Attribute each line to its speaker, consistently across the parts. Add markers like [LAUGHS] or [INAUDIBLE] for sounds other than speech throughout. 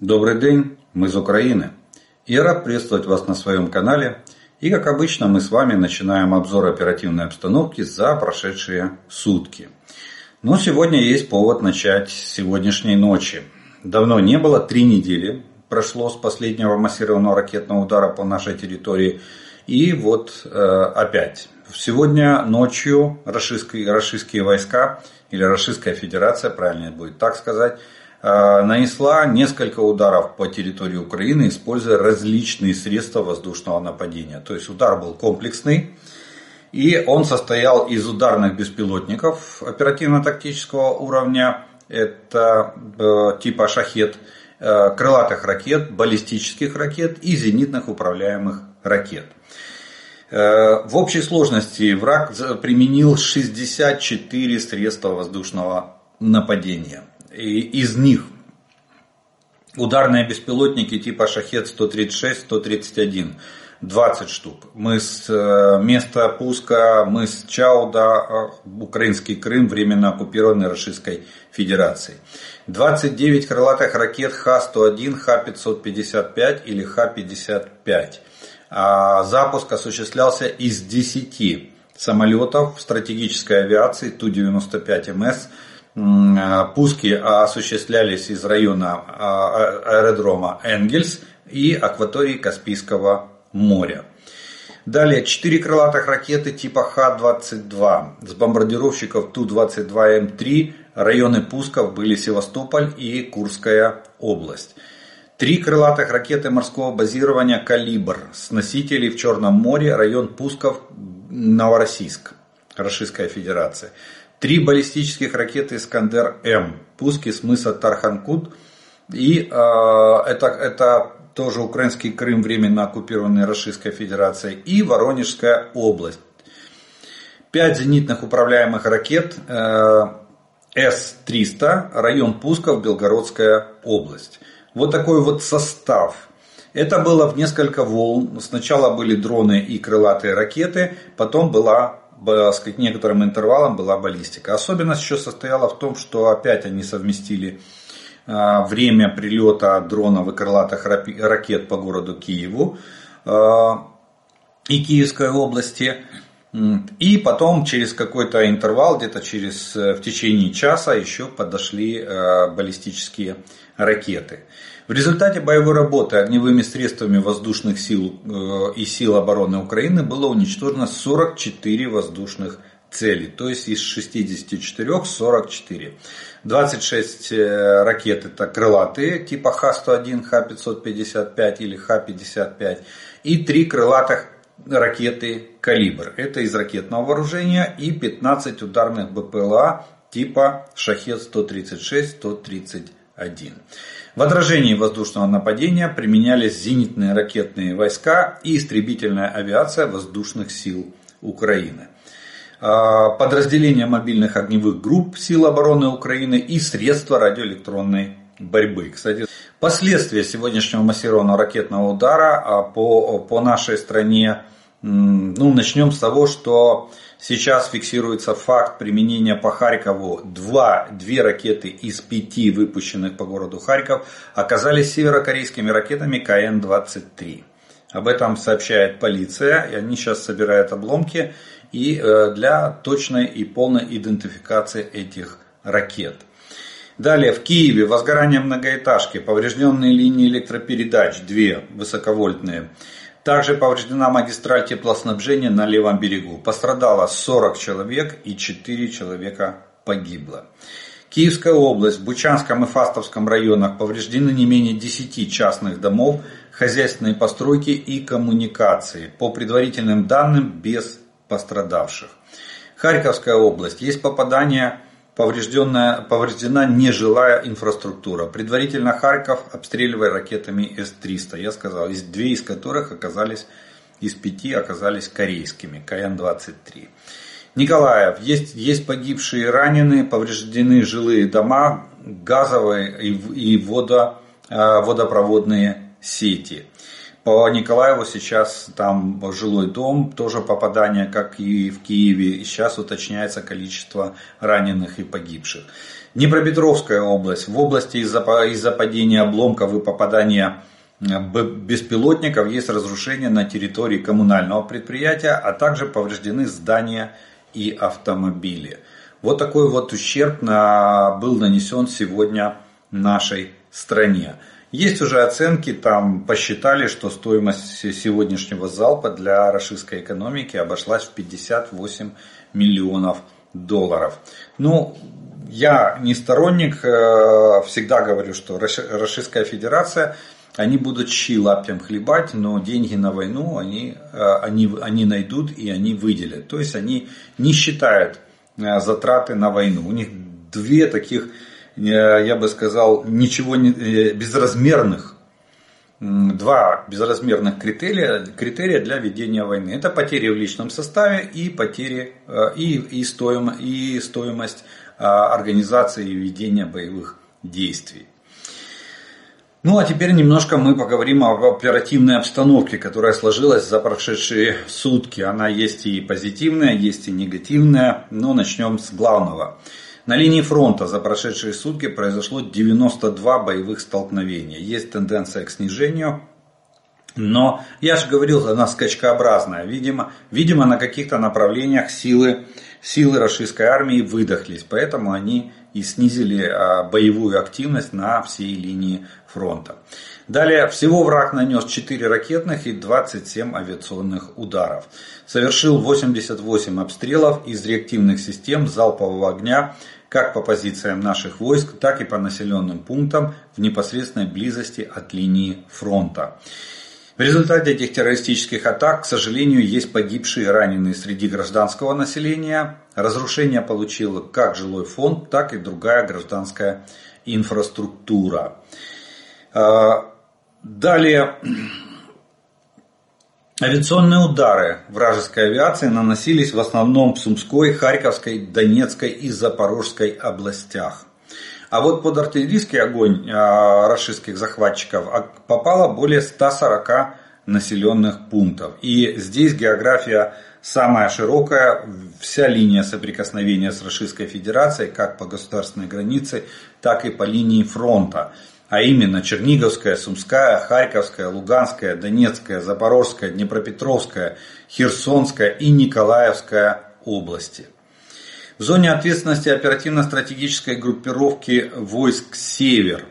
Speaker 1: Добрый день, мы из Украины. Я рад приветствовать вас на своем канале. И как обычно мы с вами начинаем обзор оперативной обстановки за прошедшие сутки. Но сегодня есть повод начать с сегодняшней ночи. Давно не было, три недели прошло с последнего массированного ракетного удара по нашей территории. И вот э, опять. Сегодня ночью российские, войска или Российская Федерация, правильно будет так сказать, нанесла несколько ударов по территории Украины, используя различные средства воздушного нападения. То есть удар был комплексный. И он состоял из ударных беспилотников оперативно-тактического уровня. Это э, типа шахет, э, крылатых ракет, баллистических ракет и зенитных управляемых ракет. В общей сложности враг применил 64 средства воздушного нападения из них ударные беспилотники типа Шахет-136-131, 20 штук. Мы с э, места пуска, мы с Чауда, э, украинский Крым, временно оккупированный Российской Федерацией. 29 крылатых ракет Х-101, Х-555 или Х-55. А запуск осуществлялся из 10 самолетов стратегической авиации Ту-95МС Э, пуски осуществлялись из района а, аэродрома Энгельс и акватории Каспийского моря. Далее, четыре крылатых ракеты типа Х-22 с бомбардировщиков Ту-22М3. Районы пусков были Севастополь и Курская область. Три крылатых ракеты морского базирования «Калибр» с носителей в Черном море, район пусков Новороссийск, Российская Федерация. Три баллистических ракеты «Искандер-М», пуски с мыса Тарханкут. И э, это, это тоже украинский Крым, временно оккупированный Российской Федерацией. И Воронежская область. Пять зенитных управляемых ракет э, С-300, район пусков Белгородская область. Вот такой вот состав. Это было в несколько волн. Сначала были дроны и крылатые ракеты, потом была с некоторым интервалом была баллистика. Особенность еще состояла в том, что опять они совместили а, время прилета дронов и крылатых ракет по городу Киеву а, и Киевской области. И потом через какой-то интервал, где-то через э, в течение часа еще подошли э, баллистические ракеты. В результате боевой работы огневыми средствами воздушных сил э, и сил обороны Украины было уничтожено 44 воздушных цели, то есть из 64 44. 26 ракет это крылатые типа Х-101, Х-555 или Х-55 и 3 крылатых ракеты «Калибр». Это из ракетного вооружения и 15 ударных БПЛА типа «Шахет-136-131». В отражении воздушного нападения применялись зенитные ракетные войска и истребительная авиация воздушных сил Украины. А, подразделения мобильных огневых групп сил обороны Украины и средства радиоэлектронной борьбы. Кстати, последствия сегодняшнего массированного ракетного удара а, по, по нашей стране ну, начнем с того, что сейчас фиксируется факт применения по Харькову. Два, две ракеты из пяти выпущенных по городу Харьков оказались северокорейскими ракетами КН-23. Об этом сообщает полиция, и они сейчас собирают обломки и э, для точной и полной идентификации этих ракет. Далее в Киеве возгорание многоэтажки, поврежденные линии электропередач, две высоковольтные. Также повреждена магистраль теплоснабжения на левом берегу. Пострадало 40 человек и 4 человека погибло. Киевская область, в Бучанском и Фастовском районах повреждены не менее 10 частных домов, хозяйственные постройки и коммуникации. По предварительным данным, без пострадавших. Харьковская область. Есть попадание поврежденная, повреждена нежилая инфраструктура. Предварительно Харьков обстреливая ракетами С-300. Я сказал, из две из которых оказались, из пяти оказались корейскими, КН-23. Николаев, есть, есть погибшие и раненые, повреждены жилые дома, газовые и, и водо, а, водопроводные сети. Николаеву сейчас там жилой дом, тоже попадание, как и в Киеве. И сейчас уточняется количество раненых и погибших. Днепропетровская область. В области из-за из падения обломков и попадания э, беспилотников есть разрушения на территории коммунального предприятия, а также повреждены здания и автомобили. Вот такой вот ущерб на, был нанесен сегодня нашей стране. Есть уже оценки, там посчитали, что стоимость сегодняшнего залпа для российской экономики обошлась в 58 миллионов долларов. Ну, я не сторонник, э, всегда говорю, что Российская Федерация, они будут щи лаптем хлебать, но деньги на войну они, э, они, они найдут и они выделят. То есть они не считают э, затраты на войну. У них две таких, я бы сказал, ничего не, безразмерных два безразмерных критерия, критерия для ведения войны. Это потери в личном составе и потери и, и, стоим, и стоимость организации и ведения боевых действий. Ну а теперь немножко мы поговорим об оперативной обстановке, которая сложилась за прошедшие сутки. Она есть и позитивная, есть и негативная, но начнем с главного. На линии фронта за прошедшие сутки произошло 92 боевых столкновения. Есть тенденция к снижению, но я же говорил, она скачкообразная. Видимо, видимо на каких-то направлениях силы силы российской армии выдохлись, поэтому они и снизили а, боевую активность на всей линии фронта. Далее, всего враг нанес 4 ракетных и 27 авиационных ударов. Совершил 88 обстрелов из реактивных систем залпового огня как по позициям наших войск, так и по населенным пунктам в непосредственной близости от линии фронта. В результате этих террористических атак, к сожалению, есть погибшие и раненые среди гражданского населения. Разрушение получил как жилой фонд, так и другая гражданская инфраструктура. А, далее, авиационные удары вражеской авиации наносились в основном в Сумской, Харьковской, Донецкой и Запорожской областях. А вот под артиллерийский огонь а, российских захватчиков попало более 140 населенных пунктов. И здесь география самая широкая, вся линия соприкосновения с Российской Федерацией, как по государственной границе, так и по линии фронта. А именно Черниговская, Сумская, Харьковская, Луганская, Донецкая, Запорожская, Днепропетровская, Херсонская и Николаевская области. В зоне ответственности оперативно-стратегической группировки войск «Север»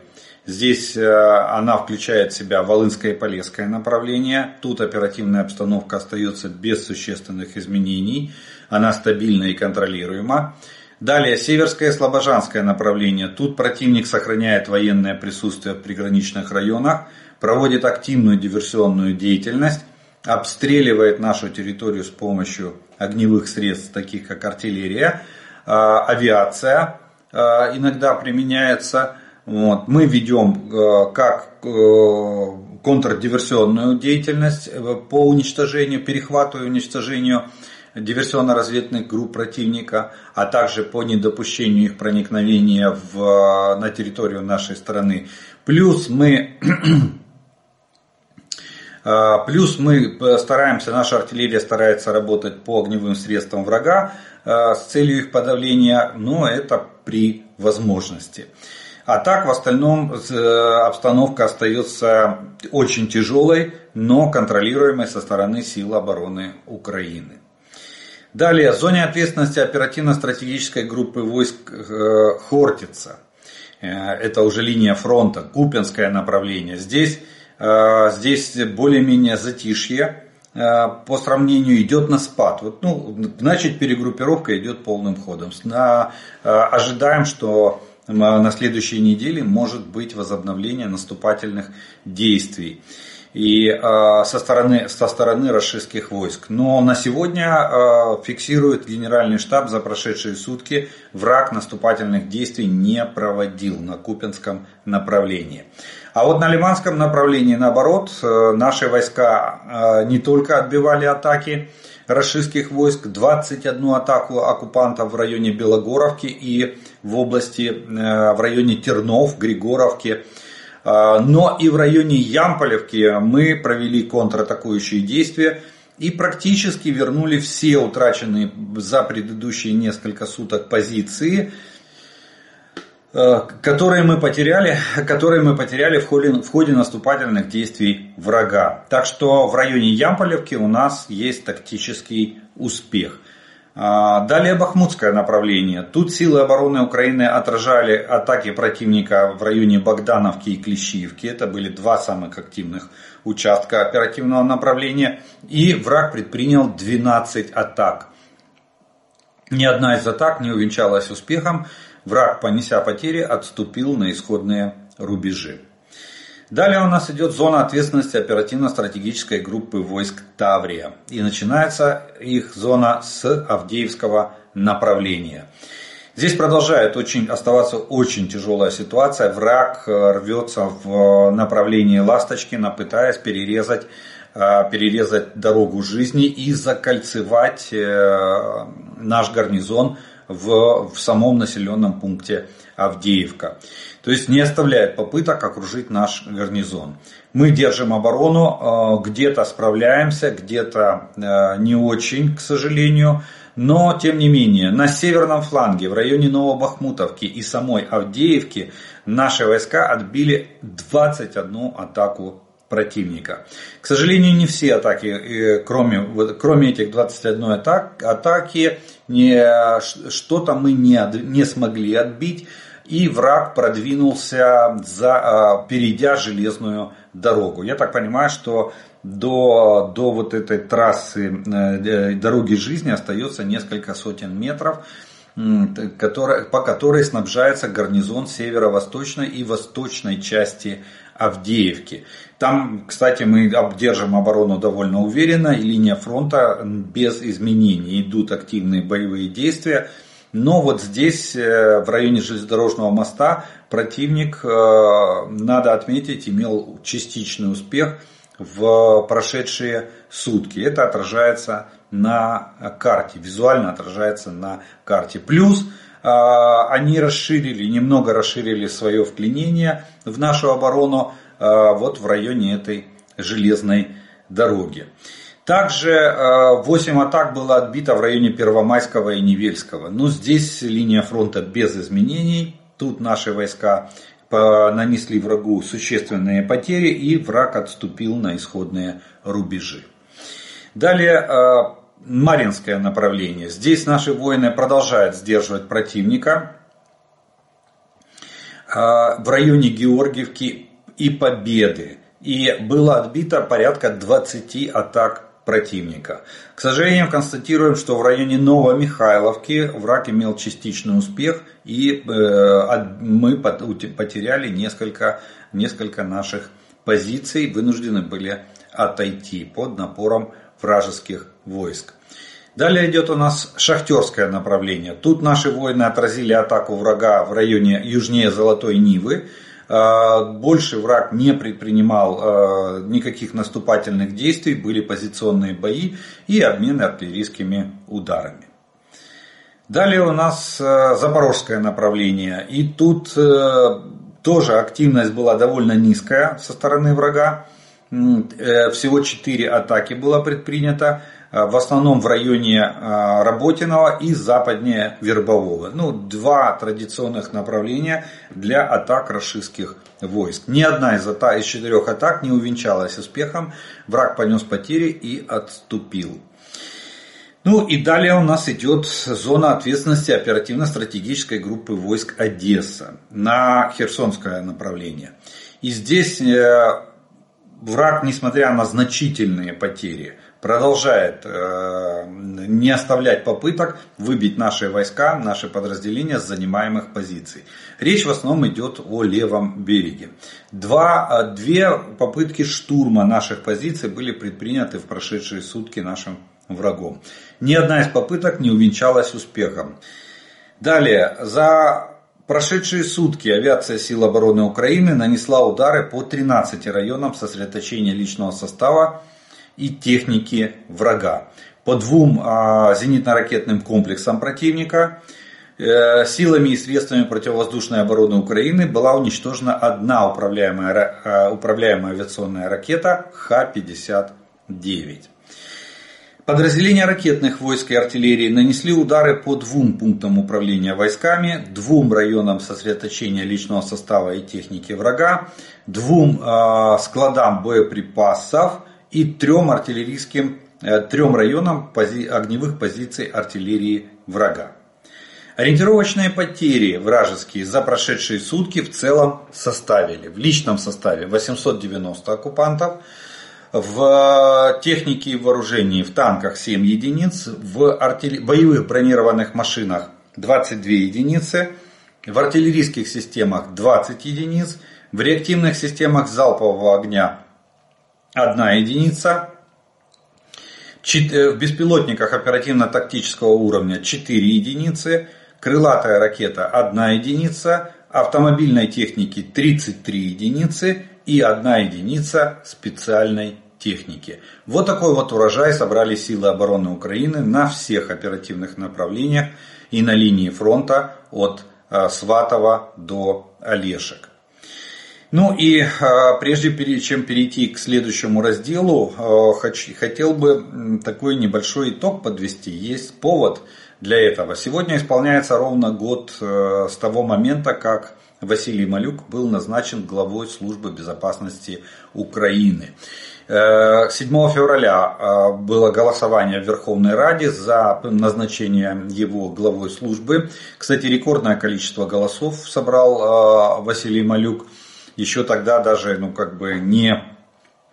Speaker 1: Здесь э, она включает в себя Волынское и Полесское направление. Тут оперативная обстановка остается без существенных изменений. Она стабильна и контролируема. Далее Северское и Слобожанское направление. Тут противник сохраняет военное присутствие в приграничных районах, проводит активную диверсионную деятельность, обстреливает нашу территорию с помощью огневых средств, таких как артиллерия, э, авиация э, иногда применяется. Вот. Мы ведем э, как э, контрдиверсионную деятельность э, по уничтожению, перехвату и уничтожению диверсионно-разведных групп противника, а также по недопущению их проникновения в, на территорию нашей страны. Плюс мы [CLEARS THROAT] Плюс мы стараемся, наша артиллерия старается работать по огневым средствам врага с целью их подавления, но это при возможности. А так в остальном э, обстановка остается очень тяжелой, но контролируемой со стороны сил обороны Украины. Далее, в зоне ответственности оперативно-стратегической группы войск э, Хортица. Э, это уже линия фронта, Купинское направление. Здесь, здесь более-менее затишье по сравнению идет на спад. Вот, ну, значит, перегруппировка идет полным ходом. На, ожидаем, что на следующей неделе может быть возобновление наступательных действий и э, со стороны, со стороны российских войск. Но на сегодня э, фиксирует генеральный штаб за прошедшие сутки, враг наступательных действий не проводил на Купинском направлении. А вот на Лиманском направлении, наоборот, э, наши войска не только отбивали атаки, российских войск, 21 атаку оккупантов в районе Белогоровки и в области, э, в районе Тернов, Григоровки. Но и в районе Ямполевки мы провели контратакующие действия и практически вернули все утраченные за предыдущие несколько суток позиции Э, которые мы потеряли, которые мы потеряли в ходе, в ходе наступательных действий врага. Так что в районе Ямполевки у нас есть тактический успех. А, далее Бахмутское направление. Тут силы обороны Украины отражали атаки противника в районе Богдановки и Клещиевки. Это были два самых активных участка оперативного направления. И враг предпринял 12 атак. Ни одна из атак не увенчалась успехом. Враг, понеся потери, отступил на исходные рубежи. Далее у нас идет зона ответственности оперативно-стратегической группы войск Таврия. И начинается их зона с Авдеевского направления. Здесь продолжает очень, оставаться очень тяжелая ситуация. Враг э, рвется в направлении Ласточкина, пытаясь перерезать, э, перерезать дорогу жизни и закольцевать э, наш гарнизон в, в самом населенном пункте Авдеевка. То есть не оставляет попыток окружить наш гарнизон. Мы держим оборону, э, где-то справляемся, где-то э, не очень, к сожалению. Но, тем не менее, на северном фланге, в районе Новобахмутовки и самой Авдеевки, наши войска отбили 21 атаку противника. К сожалению, не все атаки, э, кроме, кроме этих 21 атак, атаки, что-то мы не, не смогли отбить. И враг продвинулся, за, а, перейдя железную дорогу. Я так понимаю, что до, до вот этой трассы э, дороги жизни остается несколько сотен метров по которой снабжается гарнизон северо-восточной и восточной части Авдеевки. Там, кстати, мы обдержим оборону довольно уверенно, и линия фронта без изменений. Идут активные боевые действия. Но вот здесь, э, в районе железнодорожного моста, противник, э, надо отметить, имел частичный успех в прошедшие сутки. Это отражается на карте, визуально отражается на карте. Плюс э, они расширили, немного расширили свое вклинение в нашу оборону вот в районе этой железной дороги. Также 8 атак было отбито в районе Первомайского и Невельского. Но здесь линия фронта без изменений. Тут наши войска нанесли врагу существенные потери и враг отступил на исходные рубежи. Далее Маринское направление. Здесь наши воины продолжают сдерживать противника. В районе Георгиевки и Победы. И было отбито порядка 20 атак противника. К сожалению, констатируем, что в районе Новомихайловки враг имел частичный успех и э, мы потеряли несколько, несколько наших позиций, вынуждены были отойти под напором вражеских войск. Далее идет у нас шахтерское направление. Тут наши воины отразили атаку врага в районе южнее Золотой Нивы. А, больше враг не предпринимал а, никаких наступательных действий, были позиционные бои и обмены артиллерийскими ударами. Далее у нас а, запорожское направление. И тут тоже активность была довольно низкая со стороны врага. Э, всего 4 атаки было предпринято. Э, в основном в районе э, Работиного и западнее Вербового. Ну, два традиционных направления для атак российских войск. Ни одна из, атак, из четырех атак не увенчалась успехом. Враг понес потери и отступил. Ну и далее у нас идет зона ответственности оперативно-стратегической группы войск Одесса на Херсонское направление. И здесь э, враг, несмотря на значительные потери, продолжает э, не оставлять попыток выбить наши войска, наши подразделения с занимаемых позиций. Речь в основном идет о левом береге. Два, э, две попытки штурма наших позиций были предприняты в прошедшие сутки нашим врагом. Ни одна из попыток не увенчалась успехом. Далее, за прошедшие сутки авиация сил обороны Украины нанесла удары по 13 районам сосредоточения личного состава и техники врага. По двум а, зенитно-ракетным комплексам противника, Э, силами и средствами противовоздушной обороны Украины была уничтожена одна управляемая, э, управляемая авиационная ракета Х-59. Подразделения ракетных войск и артиллерии нанесли удары по двум пунктам управления войсками, двум районам сосредоточения личного состава и техники врага, двум э, складам боеприпасов и трем артиллерийским, э, трем районам пози, огневых позиций артиллерии врага. Ориентировочные потери вражеские за прошедшие сутки в целом составили в личном составе 890 оккупантов, в технике и вооружении в танках 7 единиц, в артиль... боевых бронированных машинах 22 единицы, в артиллерийских системах 20 единиц, в реактивных системах залпового огня 1 единица, э, в беспилотниках оперативно-тактического уровня 4 единицы, крылатая ракета 1 единица, автомобильной техники 33 единицы и 1 единица специальной техники. Вот такой вот урожай собрали силы обороны Украины на всех оперативных направлениях и на линии фронта от э, Сватова до Олешек. Ну и э, прежде чем перейти к следующему разделу, э, хотел бы такой небольшой итог подвести. Есть повод для этого. Сегодня исполняется ровно год э, с того момента, как Василий Малюк был назначен главой службы безопасности Украины. 7 э, февраля было голосование в Верховной Раде за назначение его главой службы. Кстати, рекордное количество голосов собрал Василий Малюк. Еще тогда даже ну, как бы не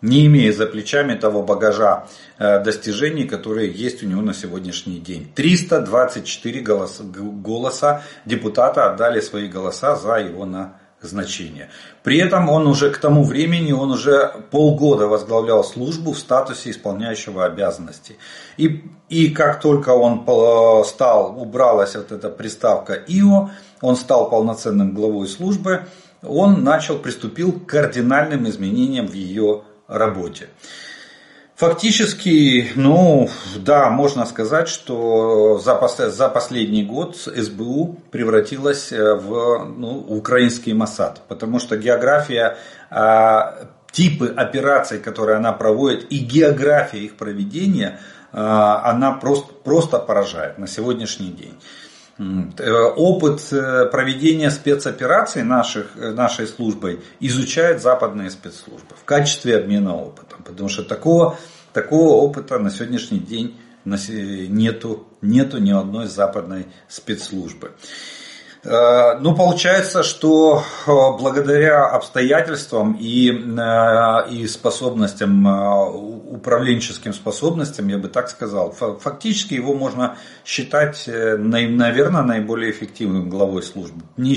Speaker 1: не имея за плечами того багажа э, достижений, которые есть у него на сегодняшний день. 324 голоса, голоса депутата отдали свои голоса за его назначение. При этом он уже к тому времени, он уже полгода возглавлял службу в статусе исполняющего обязанности. И, и как только он стал, убралась вот эта приставка ИО, он стал полноценным главой службы, он начал, приступил к кардинальным изменениям в ее работе. Фактически, ну да, можно сказать, что за, за последний год СБУ превратилась э, в ну, украинский Моссад, потому что география, а, типы операций, которые она проводит, и география их проведения, а, она просто, просто поражает на сегодняшний день. Э, опыт э, проведения спецопераций наших, э, нашей службой изучают западные спецслужбы в качестве обмена опытом. Потому что такого, такого опыта на сегодняшний день нету, нету ни одной западной спецслужбы. Ну, получается, что благодаря обстоятельствам и, и способностям, управленческим способностям, я бы так сказал, фактически его можно считать, наверное, наиболее эффективным главой службы. Ни,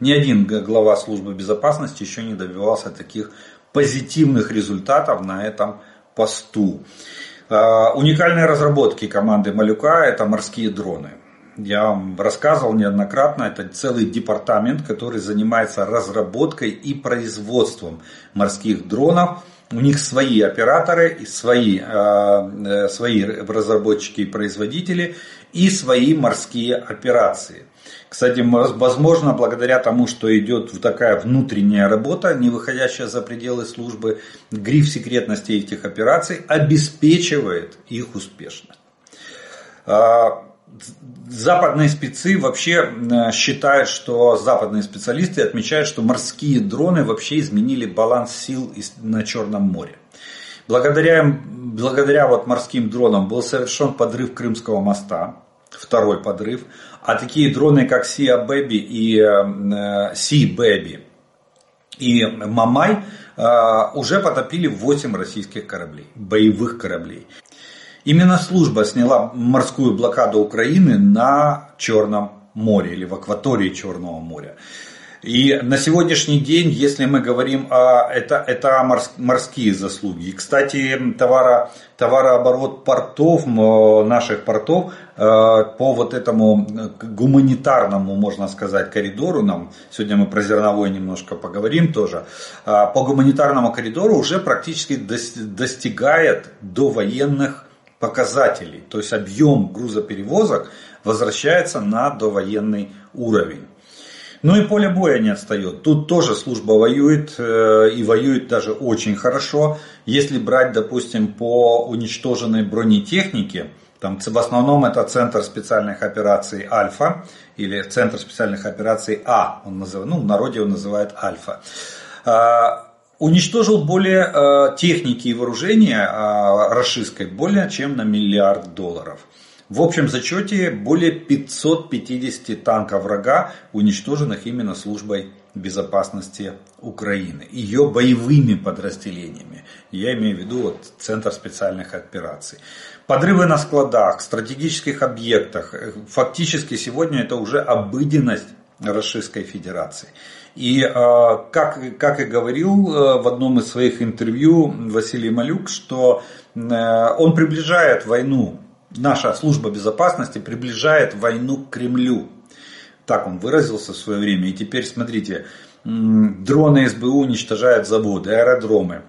Speaker 1: ни один глава службы безопасности еще не добивался таких позитивных результатов на этом посту. Уникальные разработки команды Малюка – это морские дроны. Я вам рассказывал неоднократно, это целый департамент, который занимается разработкой и производством морских дронов. У них свои операторы, свои, э, свои разработчики и производители и свои морские операции. Кстати, возможно, благодаря тому, что идет такая внутренняя работа, не выходящая за пределы службы, гриф секретности этих операций обеспечивает их успешность. Западные спецы вообще э, считают, что западные специалисты отмечают, что морские дроны вообще изменили баланс сил на Черном море. Благодаря, благодаря вот морским дронам был совершен подрыв Крымского моста, второй подрыв, а такие дроны, как Sea Baby и э, Sea Baby и Мамай э, уже потопили 8 российских кораблей, боевых кораблей. Именно служба сняла морскую блокаду Украины на Черном море или в акватории Черного моря. И на сегодняшний день, если мы говорим о это, это морские заслуги. И, кстати, товара, товарооборот портов, наших портов э, по вот этому гуманитарному, можно сказать, коридору, нам сегодня мы про зерновой немножко поговорим тоже, э, по гуманитарному коридору уже практически достигает до военных показателей, то есть объем грузоперевозок возвращается на довоенный уровень. Ну и поле боя не отстает. Тут тоже служба воюет э, и воюет даже очень хорошо. Если брать, допустим, по уничтоженной бронетехнике, там в основном это Центр специальных операций Альфа или Центр специальных операций А, он называет, ну в народе он называет Альфа. Уничтожил более э, техники и вооружения э, расистской более чем на миллиард долларов. В общем зачете более 550 танков врага, уничтоженных именно службой безопасности Украины, ее боевыми подразделениями. Я имею в виду вот, Центр специальных операций. Подрывы на складах, стратегических объектах. Фактически сегодня это уже обыденность Российской Федерации. И как, как и говорил э, в одном из своих интервью Василий Малюк, что э, он приближает войну, наша служба безопасности приближает войну к Кремлю. Так он выразился в свое время. И теперь смотрите, дроны СБУ уничтожают заводы, аэродромы,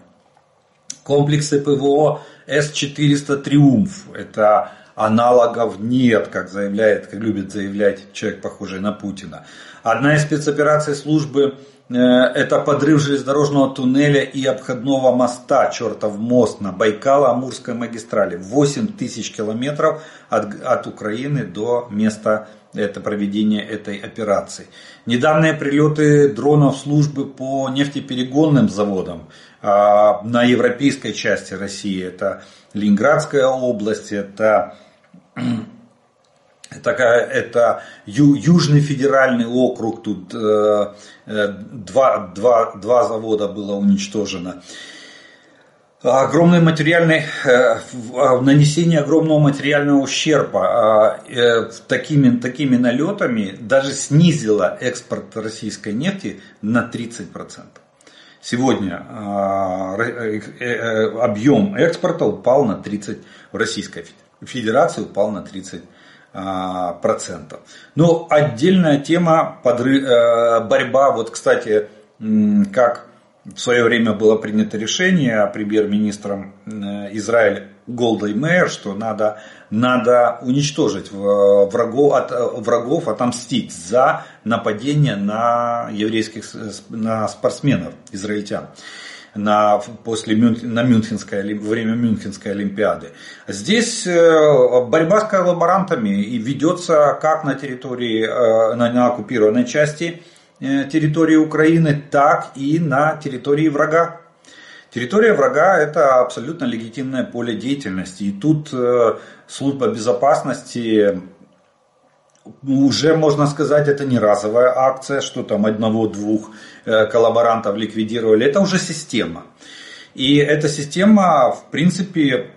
Speaker 1: комплексы ПВО С-400 «Триумф». Это аналогов нет, как заявляет, как любит заявлять человек, похожий на Путина. Одна из спецопераций службы э, это подрыв железнодорожного туннеля и обходного моста, чертов мост на Байкало-Амурской магистрали. 8 тысяч километров от, от Украины до места это проведения этой операции. Недавние прилеты дронов службы по нефтеперегонным заводам а, на европейской части России. Это Ленинградская область, это такая, это ю, Южный федеральный округ, тут э, э, два, два, два завода было уничтожено. Огромный материальный, э, нанесение огромного материального ущерба э, такими, такими налетами даже снизило экспорт российской нефти на 30%. Сегодня э, э, объем экспорта упал на 30%, в Российской Федерации упал на 30%. А, процентов. Но отдельная тема подрыв, э, борьба, вот кстати, как в свое время было принято решение премьер-министром э, Израиля Голдой Мэйр, что надо, надо уничтожить врагов, от, врагов, отомстить за нападение на еврейских на спортсменов, израильтян на, после на Мюнхенской, время Мюнхенской Олимпиады. Здесь э, борьба с коллаборантами и ведется как на территории, э, на, на оккупированной части э, территории Украины, так и на территории врага. Территория врага – это абсолютно легитимное поле деятельности. И тут служба безопасности уже, можно сказать, это не разовая акция, что там одного-двух э, коллаборантов ликвидировали. Это уже система. И эта система, в принципе,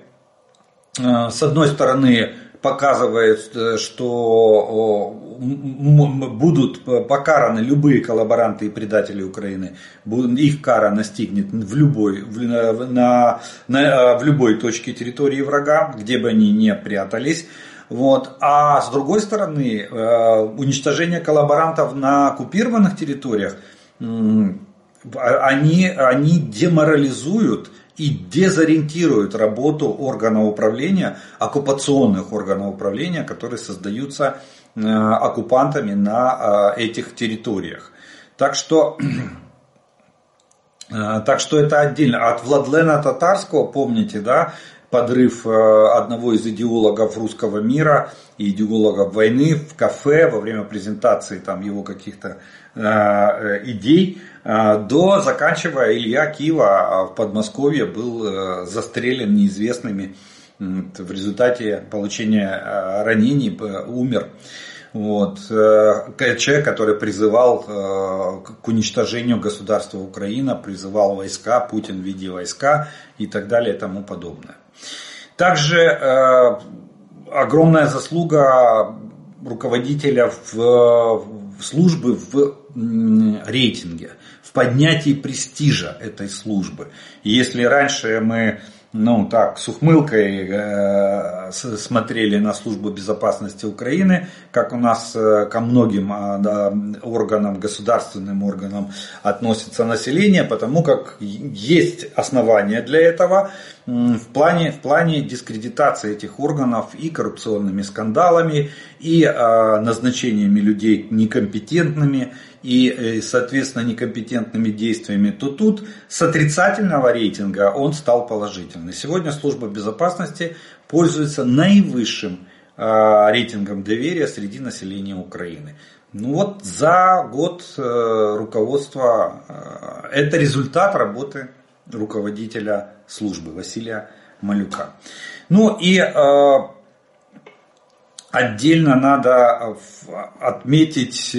Speaker 1: э, с одной стороны, показывает, э, что будут покараны любые коллаборанты и предатели Украины. Их кара настигнет в любой, в, на, на, в любой точке территории врага, где бы они ни прятались. Вот. А с другой стороны, э, уничтожение коллаборантов на оккупированных территориях, они, они деморализуют и дезориентируют работу органов управления, оккупационных органов управления, которые создаются э, оккупантами на э, этих территориях. Так что, [CLEARS THROAT] так что это отдельно. От Владлена Татарского, помните, да, подрыв э, одного из идеологов русского мира и идеологов войны в кафе во время презентации там его каких-то э, э, идей, до заканчивая Илья Кива в Подмосковье был застрелен неизвестными в результате получения ранений, умер. Вот. Человек, который призывал к уничтожению государства Украина, призывал войска, Путин в виде войска и так далее и тому подобное. Также э, огромная заслуга руководителя в, в службы в рейтинге, в поднятии престижа этой службы. И если раньше мы ну так, с ухмылкой э, смотрели на службу безопасности Украины, как у нас э, ко многим э, да, органам, государственным органам относится население, потому как есть основания для этого в плане, в плане дискредитации этих органов и коррупционными скандалами, и э, назначениями людей некомпетентными, и, э, соответственно, некомпетентными действиями, то тут с отрицательного рейтинга он стал положительный. Сегодня служба безопасности пользуется наивысшим э, рейтингом доверия среди населения Украины. Ну вот за год э, руководства, это результат работы руководителя службы Василия Малюка. Ну и отдельно надо отметить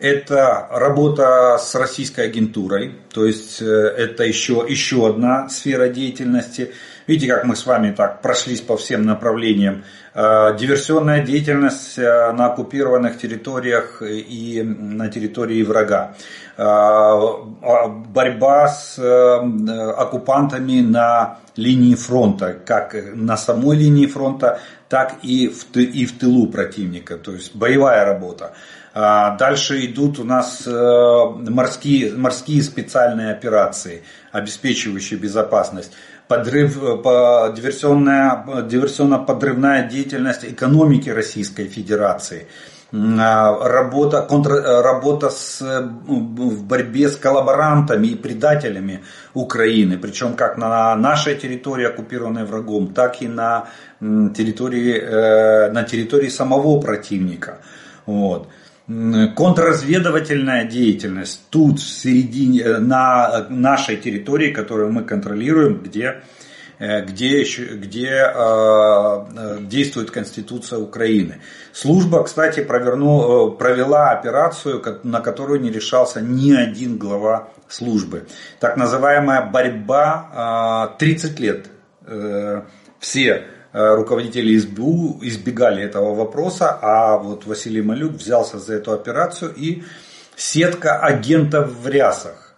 Speaker 1: это работа с российской агентурой, то есть э, это еще, еще одна сфера деятельности. Видите, как мы с вами так прошлись по всем направлениям. Э, диверсионная деятельность э, на оккупированных территориях и на территории врага. Борьба с оккупантами на линии фронта, как на самой линии фронта, так и в тылу противника, то есть боевая работа. А, дальше идут у нас э, морские, морские специальные операции, обеспечивающие безопасность. Подрыв, э, по, диверсионная, диверсионно-подрывная деятельность экономики Российской Федерации. А, работа, контр, э, работа с, в борьбе с коллаборантами и предателями Украины. Причем как на нашей территории, оккупированной врагом, так и на территории, на территории самого противника. Вот контрразведывательная деятельность тут, в середине, э, на нашей территории, которую мы контролируем, где, э, где, где э, действует Конституция Украины. Служба, кстати, проверну, провела операцию, на которую не решался ни один глава службы. Так называемая борьба 30 лет. Все Э, руководители СБУ избегали этого вопроса, а вот Василий Малюк взялся за эту операцию и сетка агентов в рясах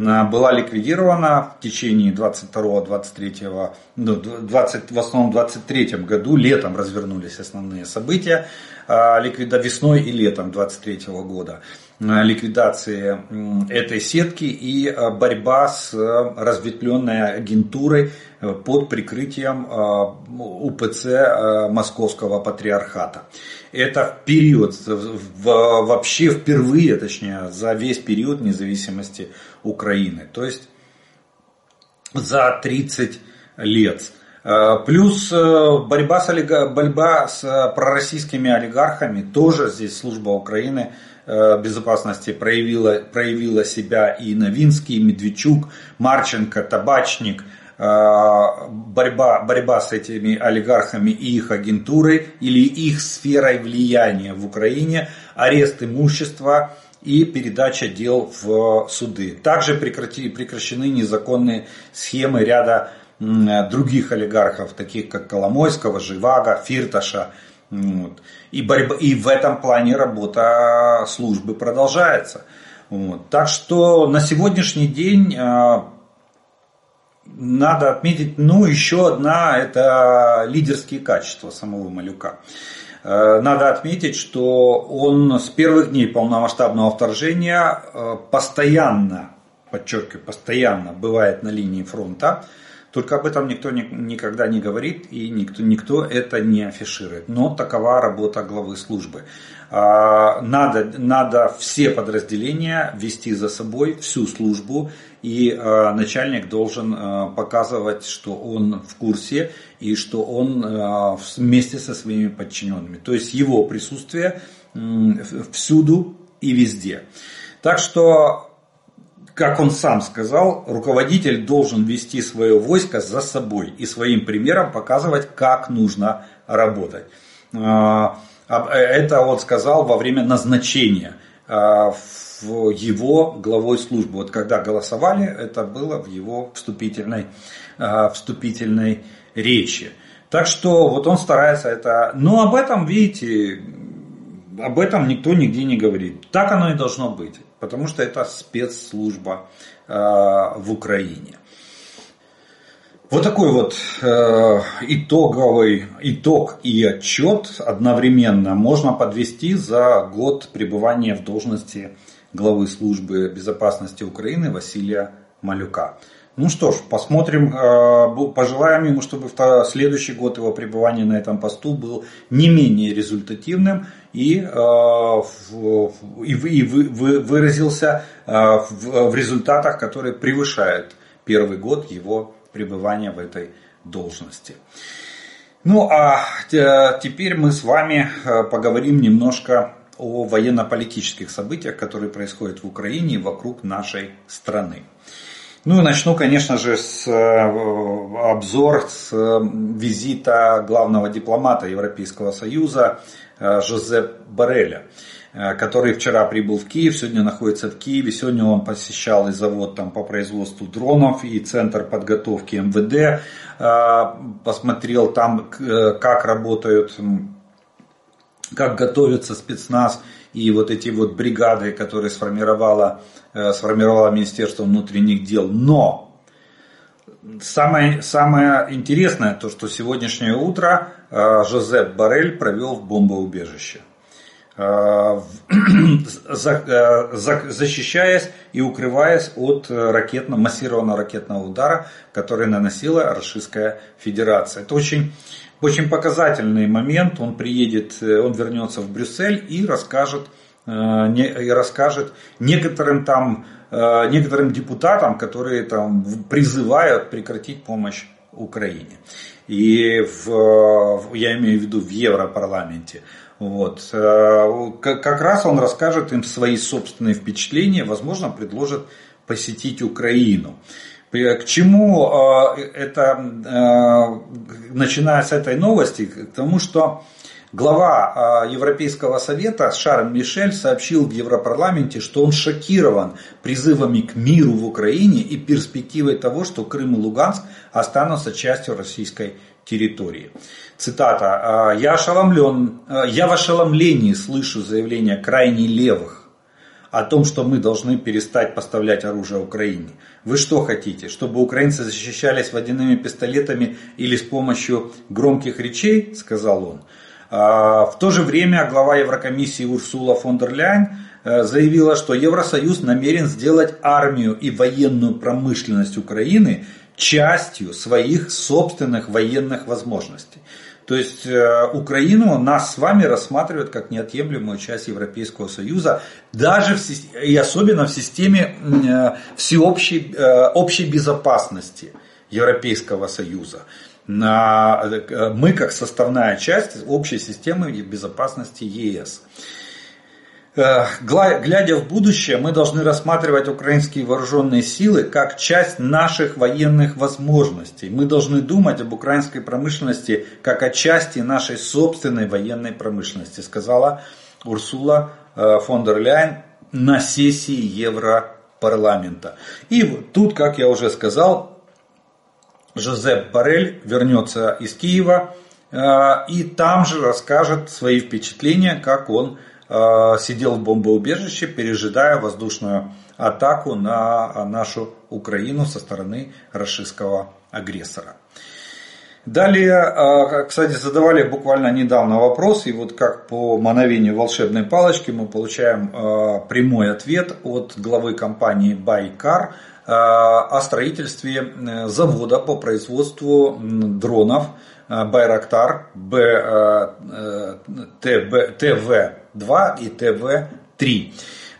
Speaker 1: была ликвидирована в течение 22-23, ну, 20, в основном 23 году, летом развернулись основные события, а, ликвида весной и летом 23 года ликвидации этой сетки и а, борьба с разветвленной агентурой э, под прикрытием УПЦ Московского Патриархата. Это период, вообще впервые, точнее, за весь период независимости Украины. То есть за 30 лет. Э, плюс э, борьба с, олига... борьба с пророссийскими олигархами, тоже здесь служба Украины э, безопасности проявила, проявила себя и Новинский, и Медведчук, Марченко, Табачник, борьба, борьба с этими олигархами и их агентурой или их сферой влияния в Украине, арест имущества, и передача дел в суды. Также прекращены незаконные схемы ряда других олигархов, таких как Коломойского, Живаго, Фирташа. Вот. И, борьба, и в этом плане работа службы продолжается. Вот. Так что на сегодняшний день а, надо отметить, ну, еще одна, это лидерские качества самого Малюка. Э, надо отметить, что он с первых дней полномасштабного вторжения э, постоянно, подчеркиваю, постоянно бывает на линии фронта. Только об этом никто никогда не говорит и никто, никто это не афиширует. Но такова работа главы службы. А, надо, надо все подразделения вести за собой, всю службу, и а, начальник должен а, показывать, что он в курсе и что он вместе со своими подчиненными. То есть его присутствие всюду и везде. Так что как он сам сказал, руководитель должен вести свое войско за собой и своим примером показывать, как нужно работать. А, это он сказал во время назначения а, в его главой службы. Вот когда голосовали, это было в его вступительной, а, вступительной речи. Так что вот он старается это... Но об этом, видите, об этом никто нигде не говорит. Так оно и должно быть потому что это спецслужба э, в Украине. Вот такой вот э, итоговый итог и отчет одновременно можно подвести за год пребывания в должности главы службы безопасности Украины Василия Малюка. Ну что ж, посмотрим, э, пожелаем ему, чтобы в следующий год его пребывания на этом посту был не менее результативным и, э, и выразился э, в результатах, которые превышают первый год его пребывания в этой должности. Ну а теперь мы с вами поговорим немножко о военно-политических событиях, которые происходят в Украине и вокруг нашей страны. Ну и начну, конечно же, с э, обзор с э, визита главного дипломата Европейского Союза Жозеп Бареля. Э, который вчера прибыл в Киев, сегодня находится в Киеве. Сегодня он посещал и завод там, по производству дронов, и центр подготовки МВД. Э, посмотрел там, э, как работают, как готовится спецназ и вот эти вот бригады, которые сформировало, сформировало Министерство внутренних дел. Но самое, самое интересное, то, что сегодняшнее утро Жозеп Барель провел в бомбоубежище. Э, [CLEARS THROAT] э, защищаясь и укрываясь от ракетно, массированного ракетного удара, который наносила Российская Федерация. Это очень, очень показательный момент. Он приедет, э, он вернется в Брюссель и расскажет, и расскажет некоторым там некоторым депутатам, которые там призывают прекратить помощь Украине. И в, я имею в виду в Европарламенте. Вот. Э, как раз он расскажет им свои собственные впечатления, возможно, предложит посетить Украину. К чему э, это, э, начиная с этой новости, к тому, что глава Европейского совета Шарль Мишель сообщил в Европарламенте, что он шокирован призывами к миру в Украине и перспективой того, что Крым и Луганск останутся частью Российской территории. Цитата. «А, «Я, ошеломлен, а, я в ошеломлении слышу заявления крайне левых о том, что мы должны перестать поставлять оружие Украине. Вы что хотите, чтобы украинцы защищались водяными пистолетами или с помощью громких речей?» – сказал он. А, в то же время глава Еврокомиссии Урсула фон дер Ляйн э, заявила, что Евросоюз намерен сделать армию и военную промышленность Украины частью своих собственных военных возможностей. То есть э, Украину нас с вами рассматривают как неотъемлемую часть Европейского Союза, даже в, и особенно в системе э, всеобщей общей безопасности Европейского Союза. Мы как составная часть общей системы безопасности ЕС. Э, глядя в будущее, мы должны рассматривать украинские вооруженные силы как часть наших военных возможностей. Мы должны думать об украинской промышленности как о части нашей собственной военной промышленности, сказала Урсула э, фон дер Ляйн на сессии Европарламента. И тут, как я уже сказал, Жозеп Барель вернется из Киева э, и там же расскажет свои впечатления, как он Э, сидел в бомбоубежище, пережидая воздушную атаку на нашу Украину со стороны российского агрессора. Далее, э, кстати, задавали буквально недавно вопрос, и вот как по мановению волшебной палочки мы получаем э, прямой ответ от главы компании Байкар о строительстве завода по производству дронов Байрактар ТВ 2 и ТВ-3.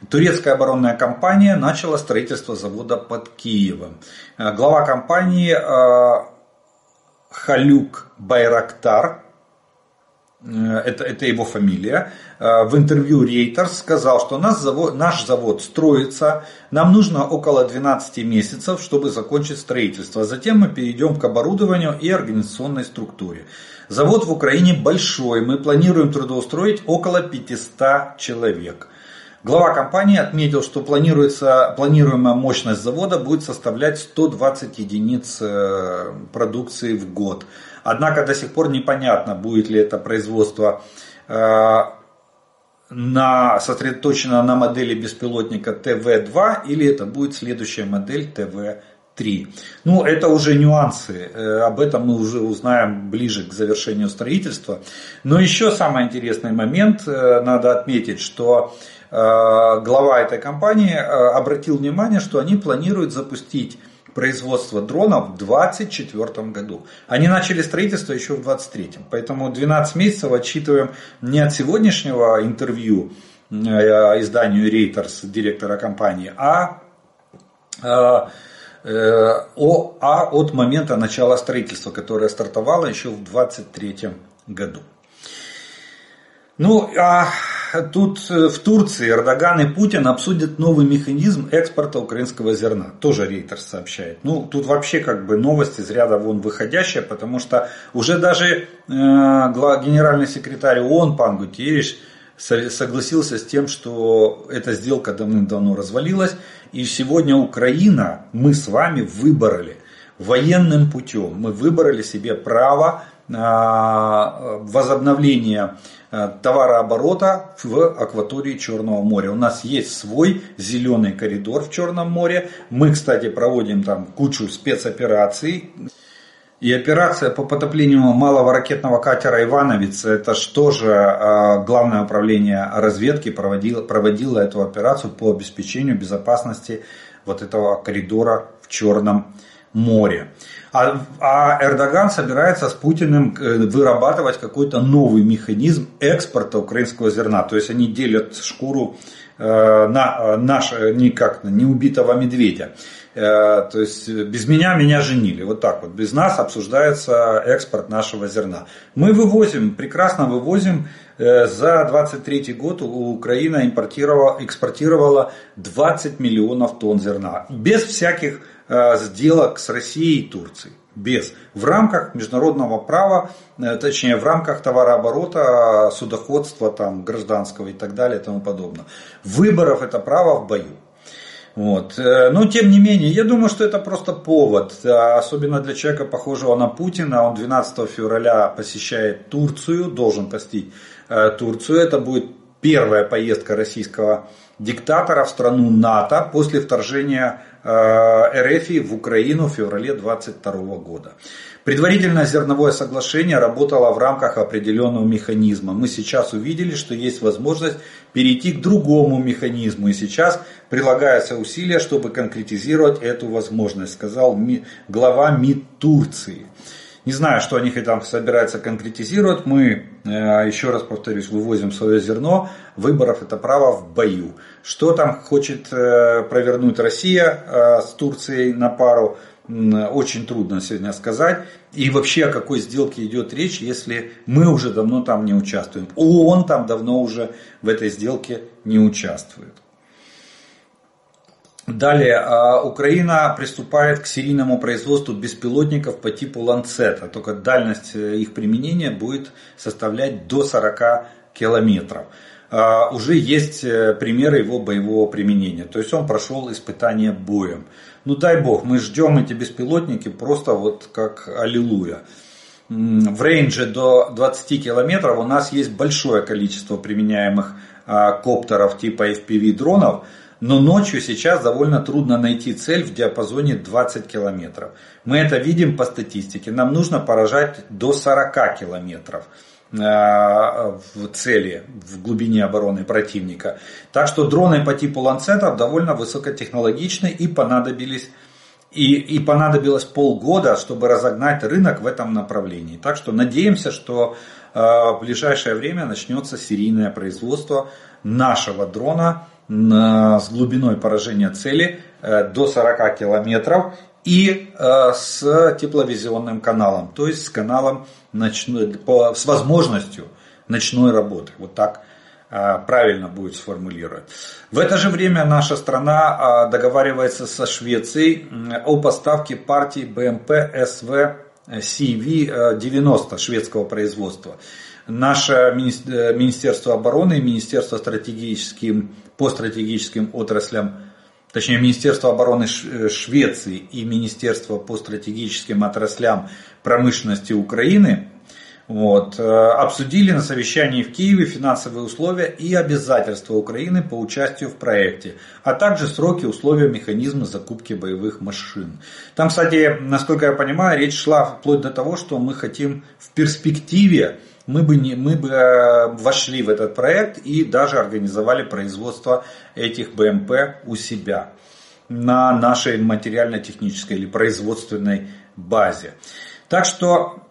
Speaker 1: Турецкая оборонная компания начала строительство завода под Киевом. Э, глава компании э, Халюк Байрактар, э, это, это его фамилия, в интервью Reuters сказал, что завод, наш завод строится, нам нужно около 12 месяцев, чтобы закончить строительство. Затем мы перейдем к оборудованию и организационной структуре. Завод в Украине большой, мы планируем трудоустроить около 500 человек. Глава компании отметил, что планируется, планируемая мощность завода будет составлять 120 единиц э, продукции в год. Однако до сих пор непонятно, будет ли это производство э, на, сосредоточено на модели беспилотника ТВ-2 или это будет следующая модель ТВ-3. 23. Ну, это уже нюансы, об этом мы уже узнаем ближе к завершению строительства. Но еще самый интересный момент, надо отметить, что глава этой компании обратил внимание, что они планируют запустить производства дронов в 2024 году. Они начали строительство еще в 2023. Поэтому 12 месяцев отчитываем не от сегодняшнего интервью э, изданию Reuters директора компании, а, а, о, а от момента начала строительства, которое стартовало еще в 2023 году. Ну, а тут э, в Турции Эрдоган и Путин обсудят новый механизм экспорта украинского зерна. Тоже Рейтерс сообщает. Ну, тут вообще как бы новости из ряда вон выходящие, потому что уже даже э, генеральный секретарь ООН Пан Гутерриш согласился с тем, что эта сделка давным-давно развалилась. И сегодня Украина, мы с вами выбрали военным путем, мы выбрали себе право возобновления Э, товарооборота в акватории Черного моря. У нас есть свой зеленый коридор в Черном море. Мы, кстати, проводим там кучу спецопераций. И операция по потоплению малого ракетного катера «Ивановец», это что же э, Главное управление разведки проводило, проводило эту операцию по обеспечению безопасности вот этого коридора в Черном море. А, а Эрдоган собирается с Путиным э, вырабатывать какой-то новый механизм экспорта украинского зерна. То есть они делят шкуру э, на э, наш, никак, не убитого медведя. То есть без меня меня женили. Вот так вот. Без нас обсуждается экспорт нашего зерна. Мы вывозим, прекрасно вывозим. За 23 год Украина импортировала, экспортировала 20 миллионов тонн зерна. Без всяких сделок с Россией и Турцией. Без. В рамках международного права, э, точнее в рамках товарооборота, судоходства, там, гражданского и так далее и тому подобное. Выборов это право в бою. Вот. Э, но тем не менее, я думаю, что это просто повод, особенно для человека, похожего на Путина. Он 12 февраля посещает Турцию, должен посетить Турцию. Это будет первая поездка российского диктатора в страну НАТО после вторжения Э, РФ в Украину в феврале 2022 года. Предварительное зерновое соглашение работало в рамках определенного механизма. Мы сейчас увидели, что есть возможность перейти к другому механизму. И сейчас прилагаются усилия, чтобы конкретизировать эту возможность, сказал глава МИД Турции. Не знаю, что они там собираются конкретизировать. Мы, э, еще раз повторюсь, вывозим свое зерно. Выборов это право в бою. Что там хочет э, провернуть Россия э, с Турцией на пару, очень трудно сегодня сказать. И вообще о какой сделке идет речь, если мы уже давно там не участвуем. ООН там давно уже в этой сделке не участвует. Далее, а, Украина приступает к серийному производству беспилотников по типу Ланцета, только дальность э, их применения будет составлять до 40 километров. А, уже есть э, примеры его боевого применения, то есть он прошел испытание боем. Ну дай бог, мы ждем эти беспилотники просто вот как аллилуйя. В рейнже до 20 километров у нас есть большое количество применяемых а, коптеров типа FPV дронов, но ночью сейчас довольно трудно найти цель в диапазоне 20 километров. Мы это видим по статистике. Нам нужно поражать до 40 километров в цели, в глубине обороны противника. Так что дроны по типу ланцетов довольно высокотехнологичны и понадобились и, и понадобилось полгода, чтобы разогнать рынок в этом направлении. Так что надеемся, что э, в ближайшее время начнется серийное производство нашего дрона с глубиной поражения цели э, до 40 километров и э, с тепловизионным каналом, то есть с каналом ночной, с возможностью ночной работы. Вот так э, правильно будет сформулировать. В это же время наша страна договаривается со Швецией о поставке партии БМП СВ CV-90 шведского производства. Наше Министерство обороны и Министерство стратегическим по стратегическим отраслям, точнее Министерство обороны э, Швеции и Министерство по стратегическим отраслям промышленности Украины, Вот. Э, обсудили на совещании в Киеве финансовые условия и обязательства Украины по участию в проекте, а также сроки, условия, механизмы закупки боевых машин. Там, кстати, насколько я понимаю, речь шла вплоть до того, что мы хотим в перспективе мы бы, не, мы бы э, вошли в этот проект и даже организовали производство этих БМП у себя на нашей материально-технической или производственной базе. Так что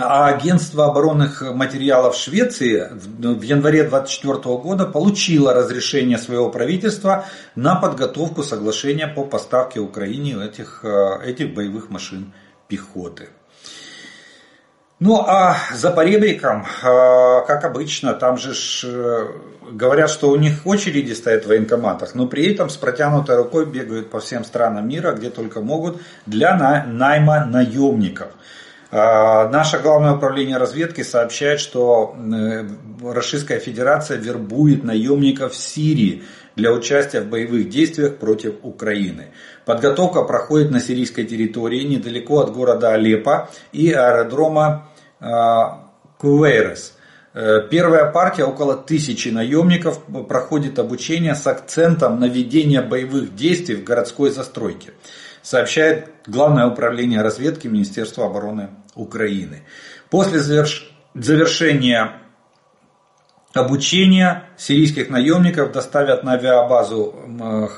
Speaker 1: а агентство оборонных материалов Швеции в январе 2024 года получило разрешение своего правительства на подготовку соглашения по поставке Украине этих, э, этих боевых машин пехоты. Ну а за поребриком, э, как обычно, там же э, говорят, что у них очереди стоят в военкоматах, но при этом с протянутой рукой бегают по всем странам мира, где только могут, для найма наемников. А, наше главное управление разведки сообщает, что э, Российская Федерация вербует наемников в Сирии для участия в боевых действиях против Украины. Подготовка проходит на сирийской территории, недалеко от города Алеппо и аэродрома а, Кувейрес. Э, первая партия, около тысячи наемников, проходит обучение с акцентом на ведение боевых действий в городской застройке сообщает Главное управление разведки Министерства обороны Украины. После заверш... завершения обучения сирийских наемников доставят на авиабазу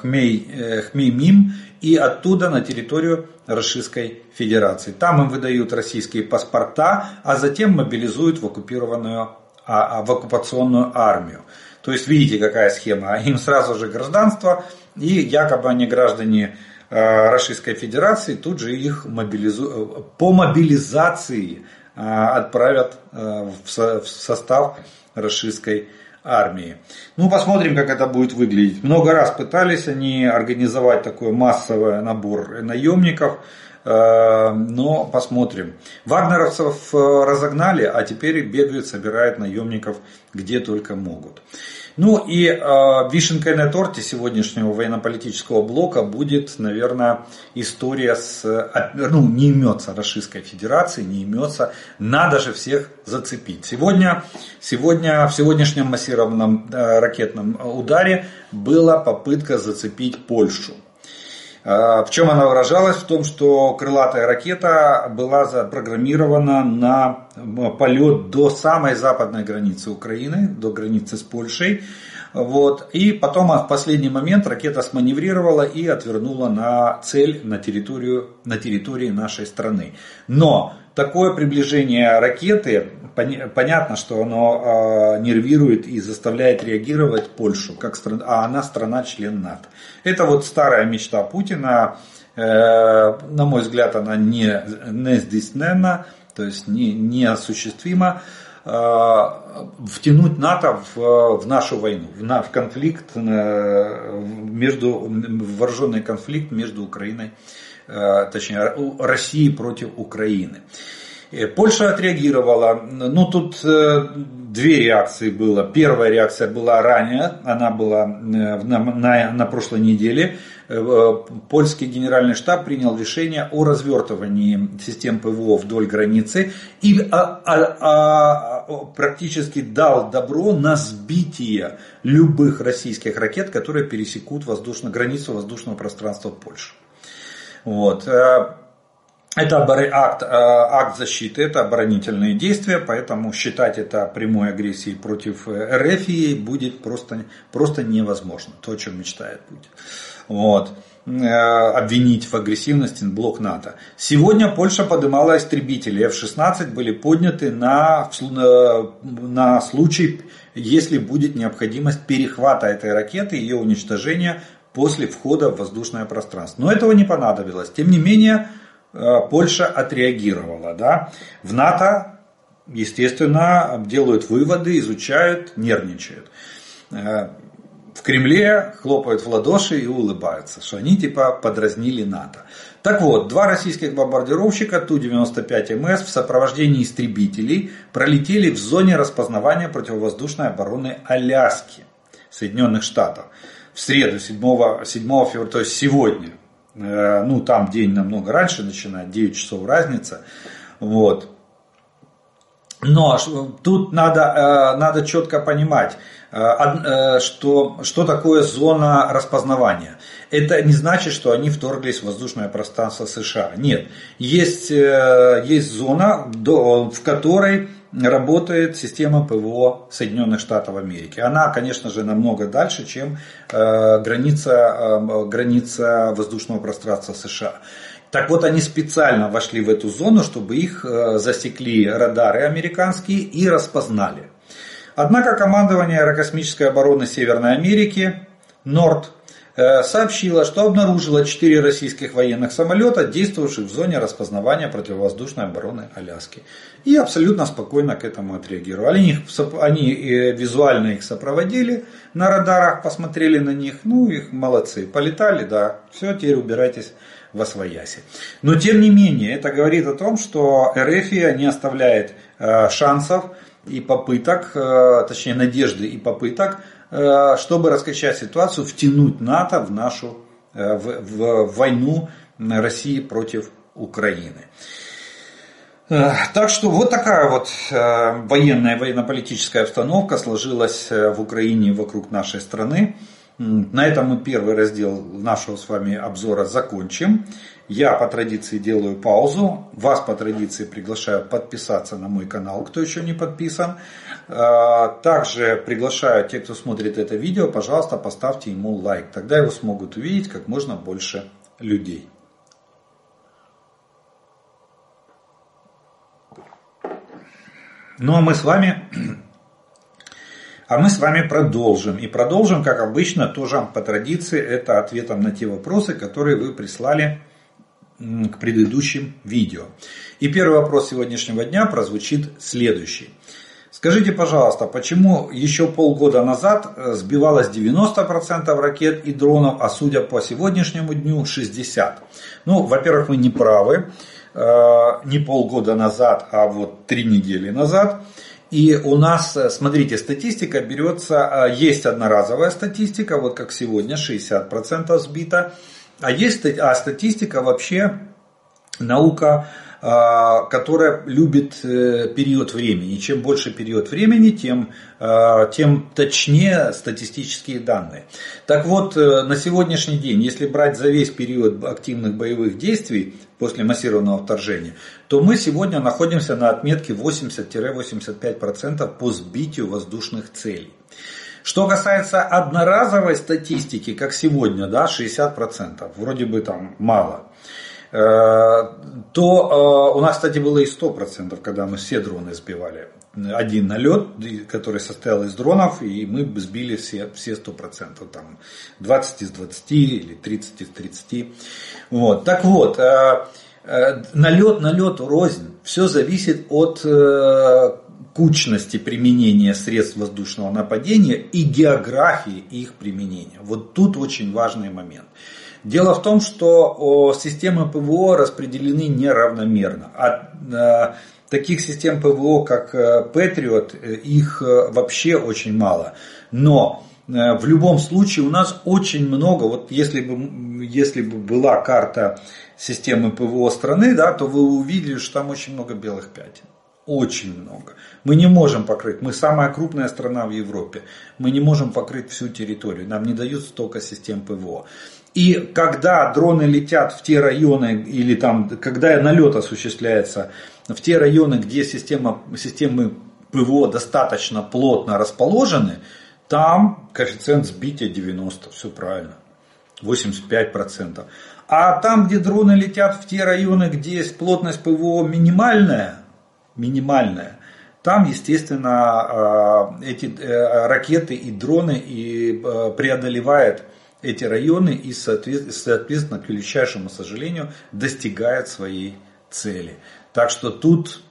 Speaker 1: Хмей, э, Хмеймим и оттуда на территорию Российской Федерации. Там им выдают российские паспорта, а затем мобилизуют в оккупированную а, а, в оккупационную армию. То есть видите, какая схема. [LAUGHS] Им сразу же гражданство, и якобы они граждане Э, Российской Федерации, тут же их мобилизу... по мобилизации э, отправят э, в состав российской армии. Ну, посмотрим, как это будет выглядеть. Много раз пытались они организовать такой массовый набор наемников, но посмотрим. Вагнеровцев разогнали, а теперь бегают, собирают наемников где только могут. Ну и э, вишенкой на торте сегодняшнего военно-политического блока будет, наверное, история с... Ну, не имется Российской Федерации, не имется. Надо же всех зацепить. Сегодня, сегодня в сегодняшнем массированном э, ракетном ударе была попытка зацепить Польшу. А, в чем она выражалась? В том, что крылатая ракета была запрограммирована на полет до самой западной границы Украины, до границы с Польшей. Вот. И потом в последний момент ракета сманеврировала и отвернула на цель на, территорию, на территории нашей страны. Но такое приближение ракеты, понятно, что оно а, нервирует и заставляет реагировать Польшу, как страна, а она страна-член НАТО. Это вот старая мечта Путина, э, на мой взгляд, она не, не здійсненна, то есть не, неосуществима э, втянуть НАТО в, в нашу войну, в, в конфликт э, между, в вооруженный конфликт между Украиной точнее России против Украины. Э, Польша отреагировала. Ну, тут э, две реакции было. Первая реакция была ранее, она была на, на, на прошлой неделе. Польский генеральный штаб принял решение о развертывании систем ПВО вдоль границы и а, а, а, практически дал добро на сбитие любых российских ракет, которые пересекут воздушно, границу воздушного пространства Польши. Вот. Э, это акт, э, акт защиты, это оборонительные действия, поэтому считать это прямой агрессией против э, РФ будет просто, просто невозможно. То, о чем мечтает Путин. Вот обвинить в агрессивности блок НАТО. Сегодня Польша поднимала истребители F-16, были подняты на, на случай, если будет необходимость перехвата этой ракеты, ее уничтожения после входа в воздушное пространство. Но этого не понадобилось. Тем не менее, э, Польша отреагировала. Да? В НАТО, естественно, делают выводы, изучают, нервничают. Э, в Кремле хлопают в ладоши и улыбаются, что они типа подразнили НАТО. Так вот, два российских бомбардировщика Ту-95МС в сопровождении истребителей пролетели в зоне распознавания противовоздушной обороны Аляски, Соединенных Штатов в среду 7, 7 февраля, то есть сегодня, э, ну там день намного раньше начинает, 9 часов разница, вот. Но тут надо, надо четко понимать, что, что такое зона распознавания. Это не значит, что они вторглись в воздушное пространство США. Нет, есть, есть зона, в которой работает система ПВО Соединенных Штатов Америки. Она, конечно же, намного дальше, чем э, граница, э, граница воздушного пространства США. Так вот, они специально вошли в эту зону, чтобы их э, засекли радары американские и распознали. Однако командование аэрокосмической обороны Северной Америки, НОРД, сообщила, что обнаружила 4 российских военных самолета, действовавших в зоне распознавания противовоздушной обороны Аляски. И абсолютно спокойно к этому отреагировали. Они, они э, визуально их сопроводили на радарах, посмотрели на них, ну их молодцы, полетали, да, все, теперь убирайтесь во свояси. Но тем не менее, это говорит о том, что РФИ не оставляет э, шансов и попыток, точнее надежды и попыток Э, чтобы раскачать ситуацию, втянуть НАТО в нашу э, в, в войну России против Украины. Э, так что вот такая вот военная, военно-политическая обстановка сложилась в Украине вокруг нашей страны. На этом мы первый раздел нашего с вами обзора закончим. Я по традиции делаю паузу. Вас по традиции приглашаю подписаться на мой канал, кто еще не подписан. А, также приглашаю тех, кто смотрит это видео, пожалуйста, поставьте ему лайк. Тогда его смогут увидеть как можно больше людей. Ну а мы с вами а мы с вами продолжим. И продолжим, как обычно, тоже по традиции, это ответом на те вопросы, которые вы прислали к предыдущим видео. И первый вопрос сегодняшнего дня прозвучит следующий. Скажите, пожалуйста, почему еще полгода назад э, сбивалось 90% ракет и дронов, а судя по сегодняшнему дню 60%? Ну, во-первых, вы не правы. Э, не полгода назад, а вот три недели назад. И у нас, э, смотрите, статистика берется, есть одноразовая статистика, вот как сегодня, 60% сбито, а есть а статистика вообще наука, э, которая любит период времени. Чем больше период времени, тем, тем точнее статистические данные. Так вот, на сегодняшний день, если брать за весь период активных боевых действий после массированного вторжения, то мы сегодня находимся на отметке 80-85% по сбитию воздушных целей. Что касается одноразовой статистики, как сегодня, да, 60%, вроде бы там мало, э, то э, у нас, кстати, было и 100%, когда мы все дроны сбивали. Один налет, который состоял из дронов, и мы сбили все, все 100%, там 20 из 20 или 30 из 30. Вот. Так вот, э, налет налету рознь. Все зависит от кучности применения средств воздушного нападения и географии их применения. Вот тут очень важный момент. Дело в том, что системы ПВО распределены неравномерно. А э, таких систем ПВО, как Patriot, их вообще очень мало. Но в любом случае у нас очень много, вот если бы, если бы была карта системы ПВО страны, да, то вы увидели, что там очень много белых пятен. Очень много. Мы не можем покрыть, мы самая крупная страна в Европе, мы не можем покрыть всю территорию, нам не дают столько систем ПВО. И когда дроны летят в те районы, или там, когда налет осуществляется в те районы, где система, системы ПВО достаточно плотно расположены, там коэффициент сбития 90, все правильно, 85%. А там, где дроны летят в те районы, где плотность ПВО минимальная, минимальная, там, естественно, а, эти э, ракеты и дроны и э, преодолевают эти районы и, соответственно, к величайшему сожалению, достигают своей цели. Так что тут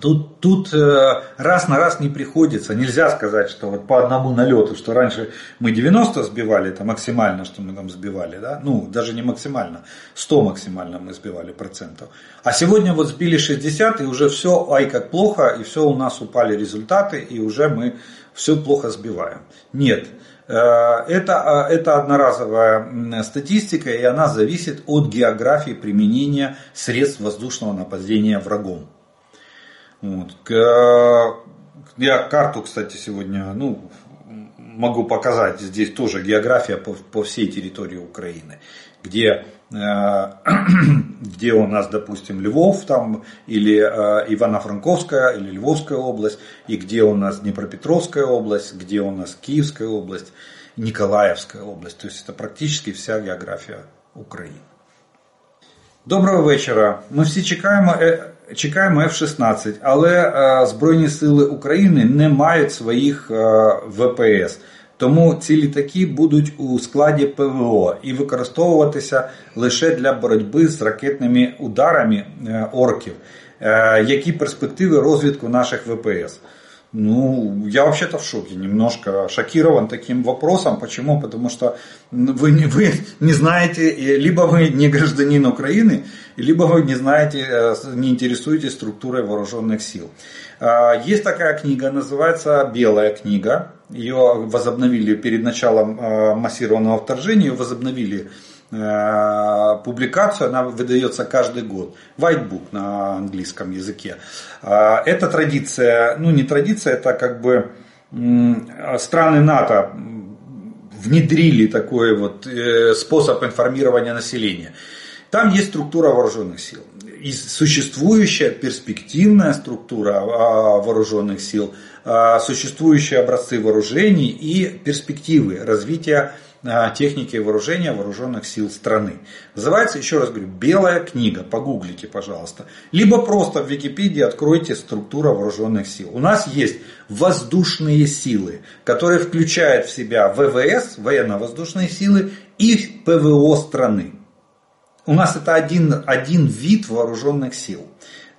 Speaker 1: Тут, тут э, раз на раз не приходится. Нельзя сказать, что вот по одному налету, что раньше мы 90 сбивали, это максимально, что мы там сбивали, да? Ну, даже не максимально, 100 максимально мы сбивали процентов. А сегодня вот сбили 60, и уже все, ай, как плохо, и все у нас упали результаты, и уже мы все плохо сбиваем. Нет, э, это, э, это одноразовая статистика, и она зависит от географии применения средств воздушного нападения врагом. Вот. Я карту, кстати, сегодня ну, могу показать. Здесь тоже география по, по всей территории Украины, где э, [CLEARS THROAT] где у нас, допустим, Львов там, или э, Ивано-Франковская, или Львовская область, и где у нас Днепропетровская область, где у нас Киевская область, Николаевская область. То есть это практически вся географія України. Доброго вечора. Ми всі чекаємо чекаємо F-16, але Збройні Сили України не мають своїх ВПС. Тому ці літаки будуть у складі ПВО і використовуватися лише для боротьби з ракетними ударами орків. Які перспективи розвитку наших ВПС? Ну, я вообще-то в шоке, немножко шокирован таким вопросом. Почему? Потому что вы не, вы не знаете, либо вы не гражданин Украины, либо вы не знаете, э, не интересуетесь структурой вооруженных сил. А, есть такая книга, называется «Белая книга». Ее возобновили перед началом э, массированного вторжения, ее возобновили публикацию, она выдается каждый год. White Book на английском языке. Э, это традиция, ну не традиция, это как бы страны НАТО внедрили такой вот э, способ информирования населения. Там есть структура вооруженных сил. И существующая перспективная структура а, вооруженных сил, а, существующие образцы вооружений и перспективы развития техники и вооружения вооруженных сил страны. Называется, еще раз говорю, белая книга, погуглите, пожалуйста. Либо просто в Википедии откройте структура вооруженных сил. У нас есть воздушные силы, которые включают в себя ВВС, военно-воздушные силы, и ПВО страны. У нас это один, один вид вооруженных сил,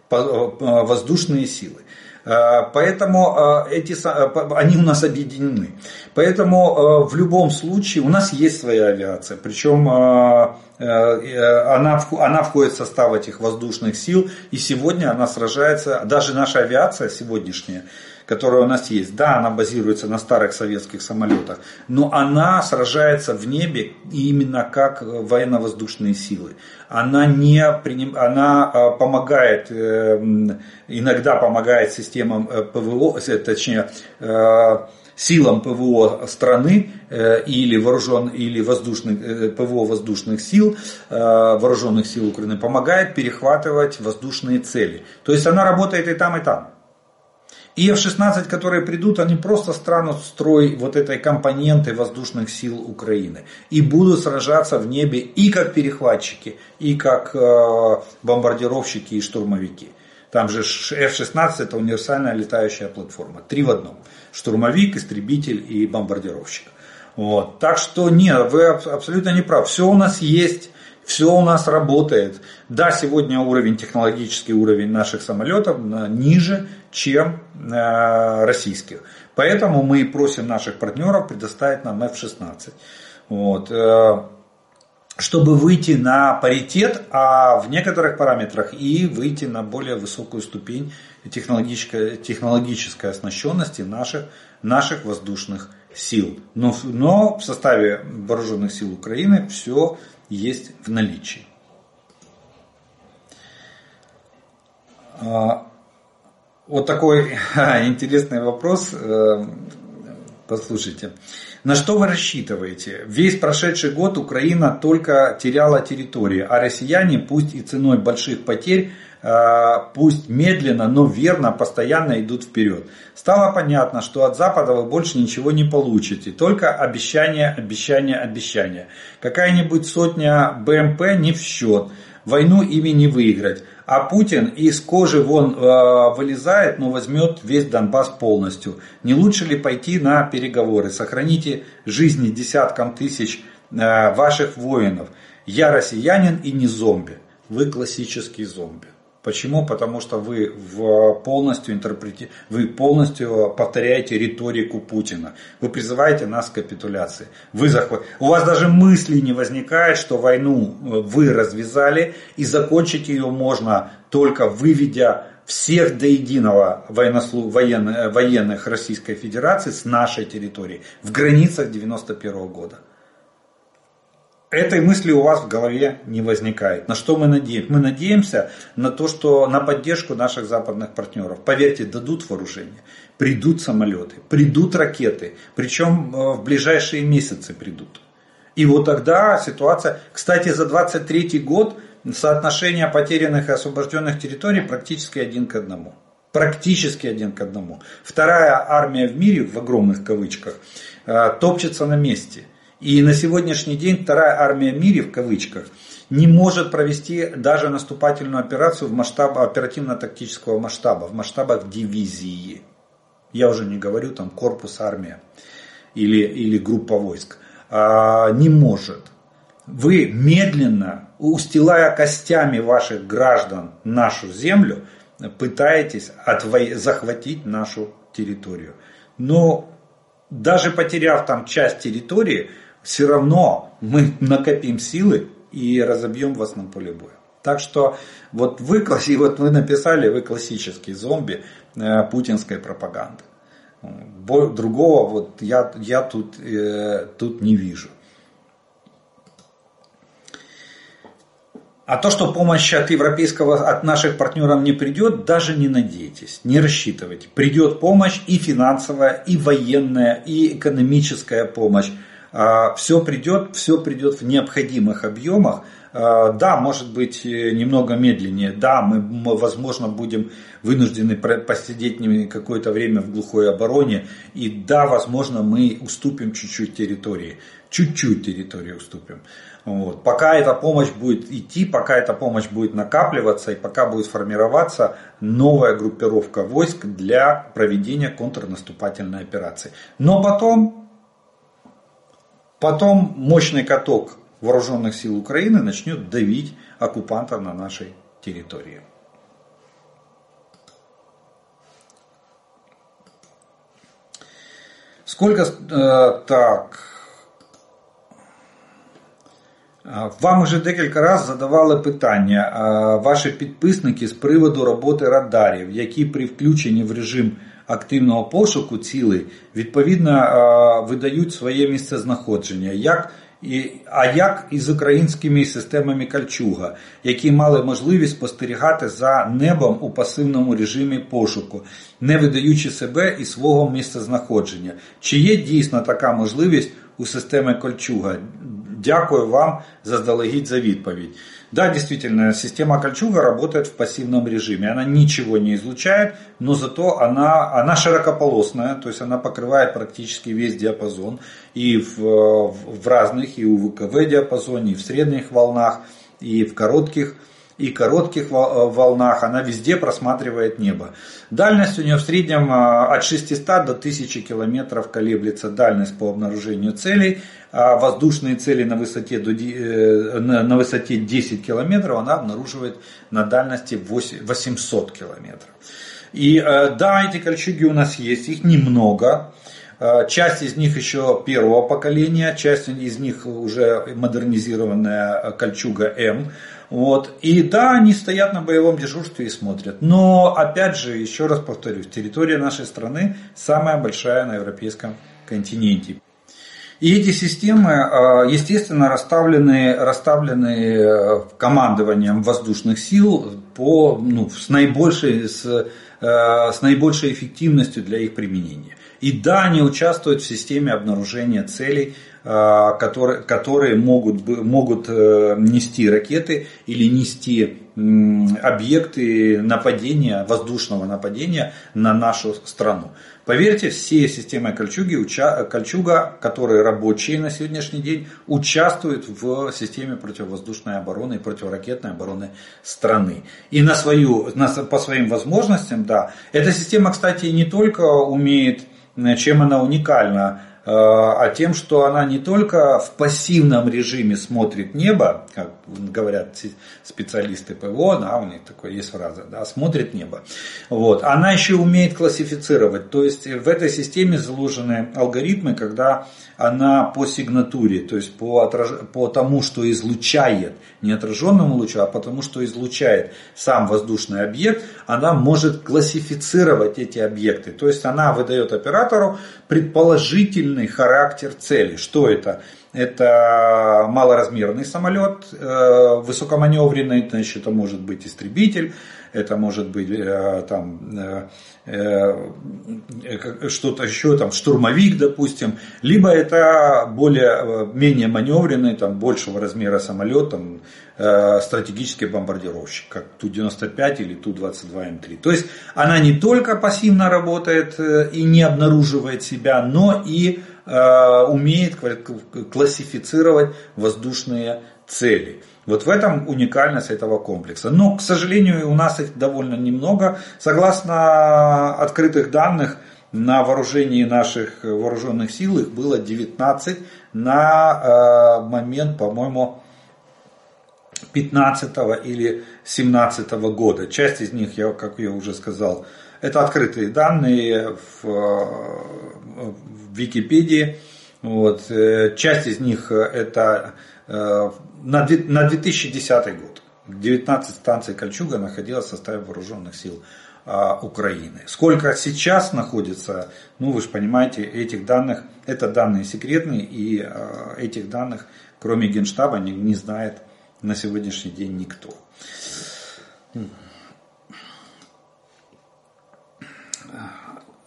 Speaker 1: воздушные силы. Э, поэтому э, эти, э, они у нас объединены. Поэтому в любом случае у нас есть своя авиация. Причем она, она входит в состав этих воздушных сил. И сегодня она сражается, даже наша авиация сегодняшняя, которая у нас есть, да, она базируется на старых советских самолетах, но она сражается в небе именно как военно-воздушные силы. Она, не приним... она а, помогает, э, иногда помогает системам э, ПВО, э, точнее, силам ПВО страны или вооружен или воздушных ПВО воздушных сил вооруженных сил Украины помогает перехватывать воздушные цели. То есть она работает и там и там. И F-16, которые придут, они просто станут в строй вот этой компоненты воздушных сил Украины. И будут сражаться в небе и как перехватчики, и как э, бомбардировщики и штурмовики. Там же F-16 это универсальная летающая платформа. Три в одном. Штурмовик, истребитель и бомбардировщик. Вот. Так что нет, вы абсолютно не прав. Все у нас есть. Все у нас работает. Да, сегодня уровень, технологический уровень наших самолетов ниже, чем э, российских. Поэтому мы просим наших партнеров предоставить нам F-16. Вот. Э, чтобы выйти на паритет, а в некоторых параметрах и выйти на более высокую ступень технологической, технологической оснащенности наших, наших воздушных сил. Но, но в составе вооруженных сил Украины все есть в наличии. А, вот такой [LAUGHS] интересный вопрос. Э, послушайте. На что вы рассчитываете? Весь прошедший год Украина только теряла территории, а россияне, пусть и ценой больших потерь, пусть медленно, но верно, постоянно идут вперед. Стало понятно, что от Запада вы больше ничего не получите, только обещания, обещания, обещания. Какая-нибудь сотня БМП не в счет, войну ими не выиграть. А Путин из кожи вон э, вылезает, но возьмет весь Донбасс полностью. Не лучше ли пойти на переговоры? Сохраните жизни десяткам тысяч э, ваших воинов. Я россиянин и не зомби. Вы классический зомби. Почему? Потому что вы в полностью интерпрети... вы полностью повторяете риторику Путина. Вы призываете нас к капитуляции. Вы захват... У вас даже мысли не возникает, что войну э, вы развязали и закончить ее можно только выведя всех до единого военнослу... военных, э, военных Российской Федерации с нашей территории в границах 91 года. Этой мысли у вас в голове не возникает. На что мы надеемся? Мы надеемся на то, что на поддержку наших западных партнеров. Поверьте, дадут вооружение, придут самолеты, придут ракеты, причем э, в ближайшие месяцы придут. И вот тогда ситуация, кстати, за 23 год соотношение потерянных и освобожденных территорий практически один к одному. Практически один к одному. Вторая армия в мире, в огромных кавычках, э, топчется на месте. И на сегодняшний день вторая армия в мире, в кавычках, не может провести даже наступательную операцию в масштабе оперативно-тактического масштаба, в масштабах дивизии. Я уже не говорю там корпус, армия или, или группа войск. А, не может. Вы медленно, устилая костями ваших граждан нашу землю, пытаетесь отво... захватить нашу территорию. Но даже потеряв там часть территории, все равно мы накопим силы и разобьем вас на поле боя. Так что вот вы, [LAUGHS] вот вы написали, вы классический зомби э, путинской пропаганды. Другого вот я, я тут, э, тут не вижу. А то, что помощь от европейского, от наших партнеров не придет, даже не надейтесь, не рассчитывайте. Придет помощь и финансовая, и военная, и экономическая помощь. А, все придет, все придет в необходимых объемах. А, да, может быть э, немного медленнее, да, мы, возможно будем вынуждены посидеть какое-то время в глухой обороне, и да, возможно мы уступим чуть-чуть территории, чуть-чуть территории уступим. Вот. Пока эта помощь будет идти, пока эта помощь будет накапливаться и пока будет формироваться новая группировка войск для проведения контрнаступательной операции. Но потом Потом мощный каток вооруженных сил Украины начнет давить оккупантов на нашей территории. Сколько э, так. Вам уже декілька разів задавали питання ваші підписники з приводу роботи радарів, які при включенні в режим активного пошуку цілей відповідно видають своє місцезнаходження. Як а як із українськими системами Кальчуга, які мали можливість спостерігати за небом у пасивному режимі пошуку, не видаючи себе і свого місцезнаходження? Чи є дійсно така можливість у системи Кольчуга? Дякую вам заздалегідь за відповідь. Да, действительно, система кольчуга работает в пассивном режиме. Она ничего не излучает, но зато она, она широкополосная, то есть она покрывает практически весь диапазон. И в, в разных, и у ВКВ диапазоне, и в средних волнах, и в коротких и коротких волнах, она везде просматривает небо. Дальность у нее в среднем а, от 600 до 1000 километров колеблется дальность по обнаружению целей а воздушные цели на высоте, до, э, на высоте 10 километров она обнаруживает на дальности 800 километров. И э, да, эти кольчуги у нас есть, их немного. Э, часть из них еще первого поколения, часть из них уже модернизированная кольчуга М. Вот. И да, они стоят на боевом дежурстве и смотрят. Но, опять же, еще раз повторюсь, территория нашей страны самая большая на европейском континенте. И эти системы, а, естественно, расставлены, расставлены э, командованием воздушных сил по, ну, с, наибольшей, с, э, с наибольшей эффективностью для их применения. И да, они участвуют в системе обнаружения целей, которые, которые могут, могут э, нести ракеты или нести объекты нападения, воздушного нападения на нашу страну. Поверьте, все системы Кольчуги, Кольчуга, которые рабочие на сегодняшний день, участвуют в системе противовоздушной обороны и противоракетной обороны страны. И на свою, на, по своим возможностям, да. Эта система, кстати, не только умеет, чем она уникальна, Э, а тем, что она не только в пассивном режиме смотрит небо, как говорят специалисты ПВО, да, у них такое есть фраза, да, смотрит небо. Вот. Она еще умеет классифицировать. То есть в этой системе заложены алгоритмы, когда она по сигнатуре, то есть по, отраж... по тому, что излучает, не отраженному лучу, а потому, что излучает сам воздушный объект, она может классифицировать эти объекты. То есть она выдает оператору предположительный характер цели. Что это? Это малоразмерный самолет, э, высокоманевренный, значит, это может быть истребитель, это может быть э, там что-то еще, там штурмовик, допустим, либо это более, менее маневренный, там большего размера самолет, там, стратегический бомбардировщик, как Ту-95 или Ту-22М3. То есть она не только пассивно работает и не обнаруживает себя, но и Э, умеет классифицировать воздушные цели. Вот в этом уникальность этого комплекса. Но, к сожалению, у нас их довольно немного. Согласно открытых данных, на вооружении наших вооруженных сил их было 19 на э, момент, по-моему, 15 или 17 года. Часть из них, я, как я уже сказал, это открытые данные в, в Википедии. Вот. Э, часть из них э, это э, на 2010 год. 19 станций Кольчуга находилась в составе вооруженных сил а, Украины. Сколько сейчас находится, ну вы же понимаете, этих данных, это данные секретные, и этих данных, кроме Генштаба, не, не знает на сегодняшний день никто.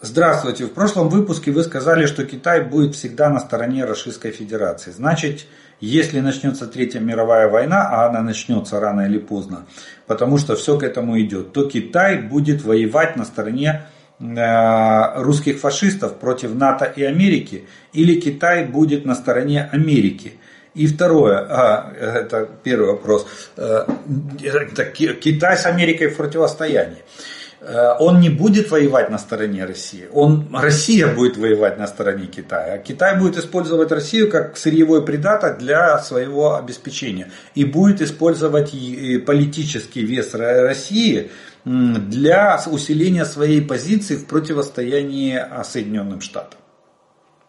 Speaker 1: Здравствуйте. В прошлом выпуске вы сказали, что Китай будет всегда на стороне Российской Федерации. Значит, если начнется Третья мировая война, а она начнется рано или поздно, потому что все к этому идет, то Китай будет воевать на стороне э, русских фашистов против НАТО и Америки, или Китай будет на стороне Америки. И второе, а, это первый вопрос, э, это Китай с Америкой в противостоянии. Э, он не будет воевать на стороне России. Он, Россия будет воевать на стороне Китая. А Китай будет использовать Россию как сырьевой придаток для своего обеспечения. И будет использовать политический вес России для усиления своей позиции в противостоянии Соединенным Штатам.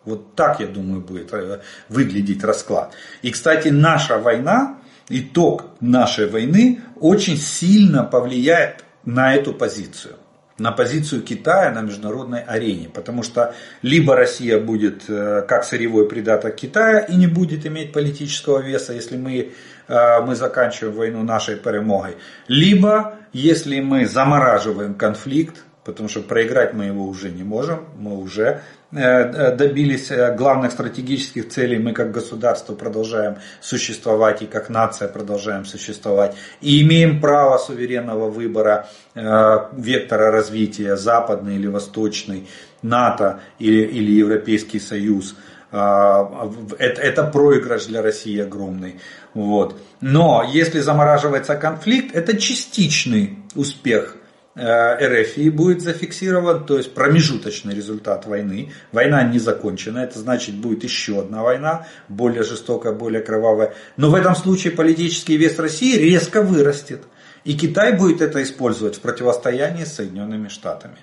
Speaker 1: Вот так, я думаю, будет э, выглядеть расклад. И, кстати, наша война, итог нашей войны очень сильно повлияет на эту позицию на позицию Китая на международной арене. Потому что либо Россия будет э, как сырьевой придаток Китая и не будет иметь политического веса, если мы, э, мы заканчиваем войну нашей перемогой. Либо если мы замораживаем конфликт, потому что проиграть мы его уже не можем, мы уже Э, э, добились э, главных стратегических целей, мы как государство продолжаем существовать и как нация продолжаем существовать. И имеем право суверенного выбора вектора развития, западный или восточный, НАТО или, или Европейский Союз. Это, это проигрыш для России огромный. Вот. Но если замораживается конфликт, это частичный успех РФ будет зафиксирован, то есть промежуточный результат войны. Война не закончена, это значит будет еще одна война, более жестокая, более кровавая. Но в этом случае политический вес России резко вырастет. И Китай будет это использовать в противостоянии с Соединенными Штатами.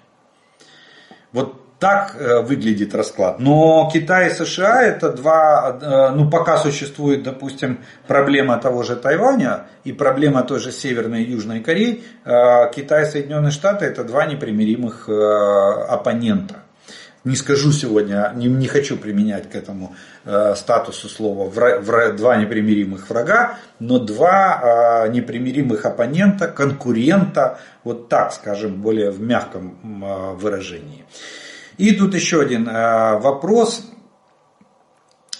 Speaker 1: Вот так э, выглядит расклад. Но Китай и США это два, э, ну пока существует, допустим, проблема того же Тайваня и проблема той же Северной и Южной Кореи, э, Китай и Соединенные Штаты это два непримиримых оппонента. Не скажу сегодня, не, не хочу применять к этому э, статусу слова вра, вра, два непримиримых врага, но два э, непримиримых оппонента, конкурента, вот так скажем, более в мягком э, выражении. И тут еще один э, вопрос.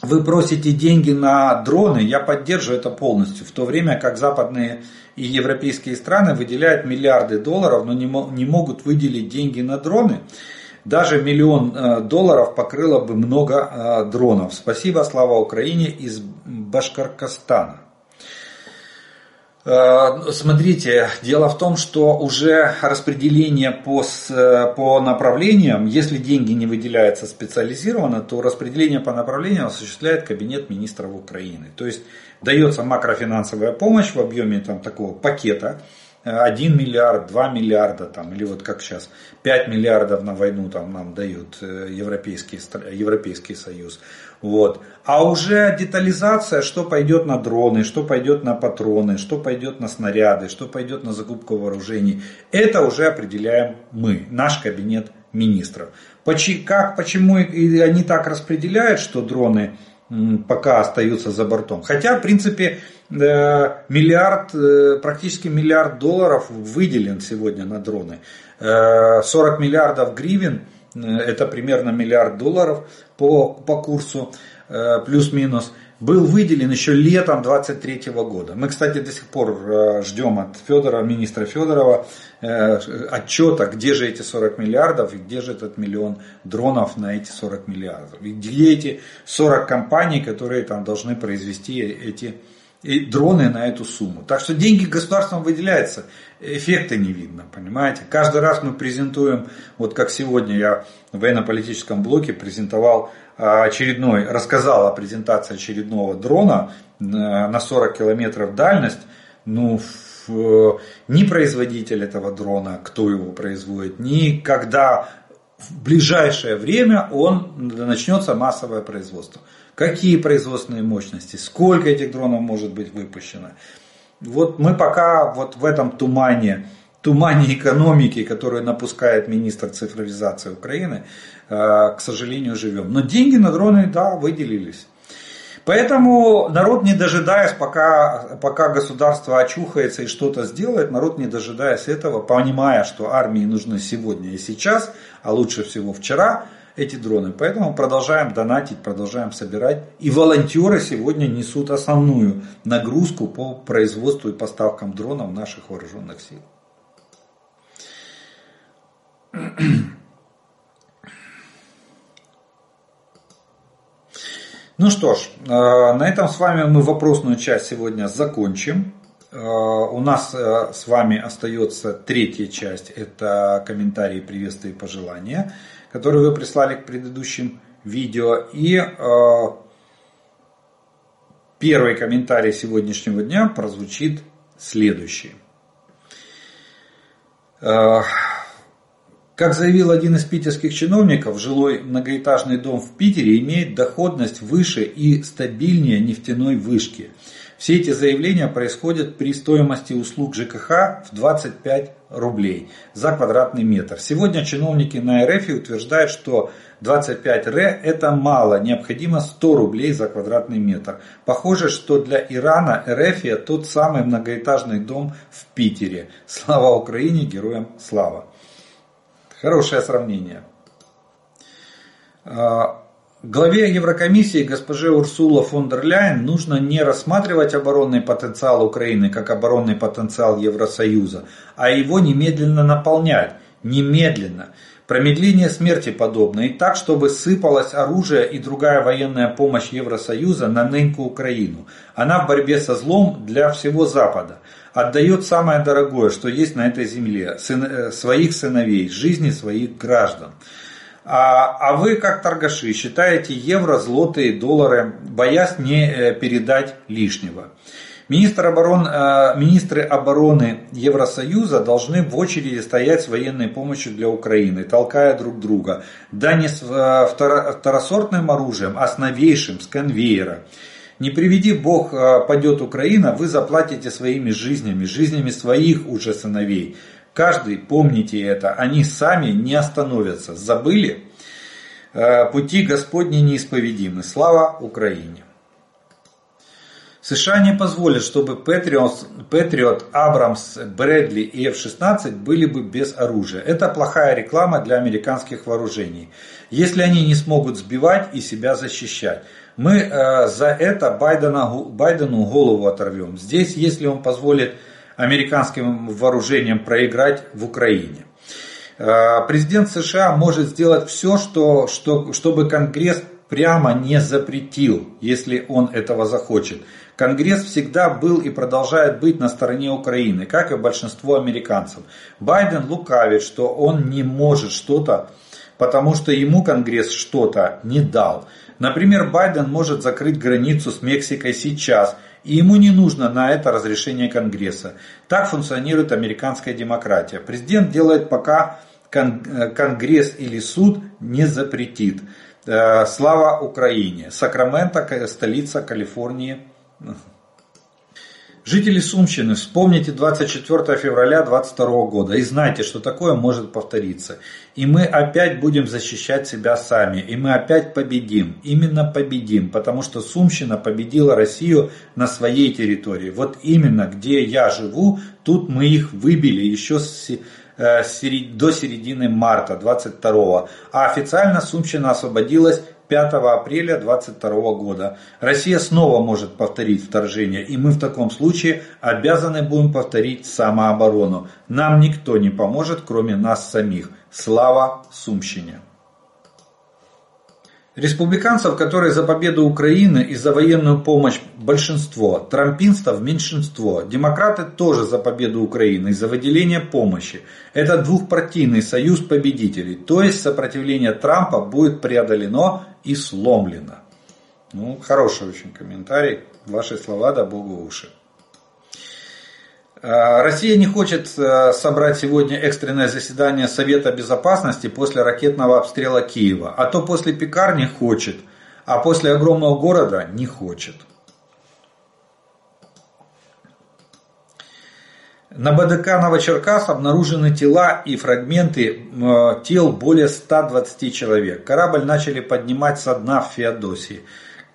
Speaker 1: Вы просите деньги на дроны, я поддерживаю это полностью, в то время как западные и европейские страны выделяют миллиарды долларов, но не, не могут выделить деньги на дроны. Даже миллион э, долларов покрыло бы много э, дронов. Спасибо, слава Украине из Башкоркостана. Э, смотрите, дело в том, что уже распределение по, по направлениям, если деньги не выделяются специализированно, то распределение по направлениям осуществляет Кабинет министров Украины. То есть дается макрофинансовая помощь в объеме там, такого пакета, 1 миллиард, 2 миллиарда, там, или вот как сейчас, 5 миллиардов на войну там, нам дают э, Европейский, Европейский Союз. Вот. А уже детализация, что пойдет на дроны, что пойдет на патроны, что пойдет на снаряды, что пойдет на закупку вооружений, это уже определяем мы, наш кабинет министров. Как, почему они так распределяют, что дроны пока остаются за бортом. Хотя, в принципе, миллиард, практически миллиард долларов выделен сегодня на дроны. 40 миллиардов гривен, это примерно миллиард долларов по, по курсу, плюс-минус – был выделен еще летом 23 года. Мы, кстати, до сих пор э, ждем от Федора, министра Федорова э, отчета, где же эти 40 миллиардов и где же этот миллион дронов на эти 40 миллиардов. И где эти 40 компаний, которые там должны произвести эти дроны на эту сумму. Так что деньги государством выделяются, эффекта не видно, понимаете. Каждый раз мы презентуем, вот как сегодня я в военно-политическом блоке презентовал а, очередной, рассказал о презентации очередного дрона э, на 40 километров дальность, ну, ни производитель этого дрона, кто его производит, ни когда в ближайшее время он начнется массовое производство. Какие производственные мощности, сколько этих дронов может быть выпущено. Вот мы пока вот в этом тумане, тумане экономики, которую напускает министр цифровизации Украины, Э, к сожалению, живем. Но деньги на дроны, да, выделились. Поэтому народ, не дожидаясь, пока, пока государство очухается и что-то сделает, народ, не дожидаясь этого, понимая, что армии нужны сегодня и сейчас, а лучше всего вчера, эти дроны. Поэтому продолжаем донатить, продолжаем собирать. И волонтеры сегодня несут основную нагрузку по производству и поставкам дронов наших вооруженных сил. [CLEARS THROAT] Ну что ж, э, на этом с вами мы вопросную часть сегодня закончим. Э, у нас э, с вами остается третья часть, это комментарии, приветствия и пожелания, которые вы прислали к предыдущим видео. И первый комментарий сегодняшнего дня прозвучит следующий. Как заявил один из питерских чиновников, жилой многоэтажный дом в Питере имеет доходность выше и стабильнее нефтяной вышки. Все эти заявления происходят при стоимости услуг ЖКХ в 25 рублей за квадратный метр. Сегодня чиновники на РФ утверждают, что 25 р это мало, необходимо 100 рублей за квадратный метр. Похоже, что для Ирана РФ тот самый многоэтажный дом в Питере. Слава Украине, героям слава! Хорошее сравнение. Главе Еврокомиссии госпоже Урсула фон дер Ляйен нужно не рассматривать оборонный потенциал Украины как оборонный потенциал Евросоюза, а его немедленно наполнять. Немедленно. Промедление смерти подобно. И так, чтобы сыпалось оружие и другая военная помощь Евросоюза на нынку Украину. Она в борьбе со злом для всего Запада отдает самое дорогое, что есть на этой земле, сын, э, своих сыновей, жизни своих граждан. А, а вы, как торгаши, считаете евро, злотые, доллары, боясь не э, передать лишнего. Министр оборон, э, министры обороны Евросоюза должны в очереди стоять с военной помощью для Украины, толкая друг друга. Да не с второсортным оружием, а с новейшим, с конвейера. Не приведи Бог, падет Украина, вы заплатите своими жизнями, жизнями своих уже сыновей. Каждый, помните это, они сами не остановятся. Забыли? А, пути Господни неисповедимы. Слава Украине! США не позволят, чтобы Патриот, Абрамс, Брэдли и F-16 были бы без оружия. Это плохая реклама для американских вооружений, если они не смогут сбивать и себя защищать. Мы э, за это Байдена, Байдену голову оторвем. Здесь, если он позволит американским вооружениям проиграть в Украине. Э, президент США может сделать все, что, что, чтобы Конгресс прямо не запретил, если он этого захочет. Конгресс всегда был и продолжает быть на стороне Украины, как и большинство американцев. Байден лукавит, что он не может что-то, потому что ему Конгресс что-то не дал. Например, Байден может закрыть границу с Мексикой сейчас, и ему не нужно на это разрешение Конгресса. Так функционирует американская демократия. Президент делает пока э, Конгресс или суд не запретит. Э, слава Украине. Сакраменто, столица Калифорнии. Жители Сумщины, вспомните 24 февраля 2022 года и знайте, что такое может повториться. И мы опять будем защищать себя сами, и мы опять победим. Именно победим, потому что Сумщина победила Россию на своей территории. Вот именно где я живу, тут мы их выбили еще с э, до середины марта 22 а официально Сумщина освободилась 5 апреля 2022 года. Россия снова может повторить вторжение, и мы в таком случае обязаны будем повторить самооборону. Нам никто не поможет, кроме нас самих. Слава Сумщине! Республиканцев, которые за победу Украины и за военную помощь большинство, трампинцев меньшинство. Демократы тоже за победу Украины и за выделение помощи. Это двухпартийный союз победителей. То есть сопротивление Трампа будет преодолено и сломлено. Ну, хороший очень комментарий. Ваши слова да богу уши. Э, Россия не хочет э, собрать сегодня экстренное заседание Совета Безопасности после ракетного обстрела Киева. А то после пекарни хочет, а после огромного города не хочет. На БДК Новочеркас обнаружены тела и фрагменты тел более 120 человек. Корабль начали поднимать со дна в Феодосии.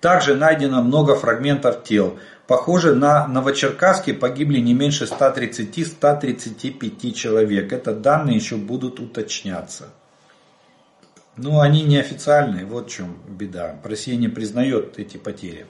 Speaker 1: Также найдено много фрагментов тел. Похоже, на Новочеркасске погибли не меньше 130-135 человек. Это данные еще будут уточняться. Но они неофициальные, вот в чем беда. Россия не признает эти потери.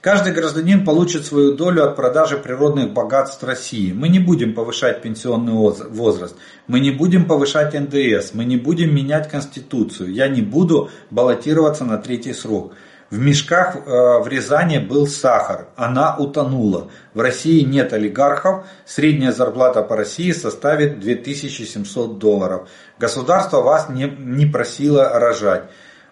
Speaker 1: Каждый гражданин получит свою долю от продажи природных богатств России. Мы не будем повышать пенсионный возраст, мы не будем повышать НДС, мы не будем менять Конституцию. Я не буду баллотироваться на третий срок. В мешках э, в Рязани был сахар, она утонула. В России нет олигархов, средняя зарплата по России составит 2700 долларов. Государство вас не, не просило рожать.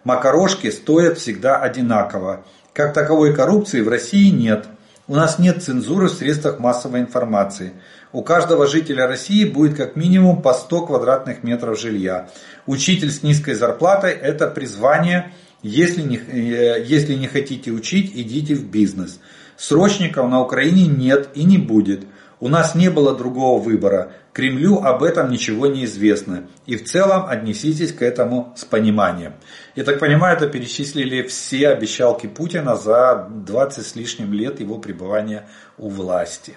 Speaker 1: Макарошки стоят всегда одинаково. Как таковой коррупции в России нет. У нас нет цензуры в средствах массовой информации. У каждого жителя России будет как минимум по 100 квадратных метров жилья. Учитель с низкой зарплатой – это призвание – если не, э, если не хотите учить, идите в бизнес. Срочников на Украине нет и не будет. У нас не было другого выбора. Кремлю об этом ничего не известно. И в целом отнеситесь к этому с пониманием. Я так понимаю, это перечислили все обещалки Путина за 20 с лишним лет его пребывания у власти.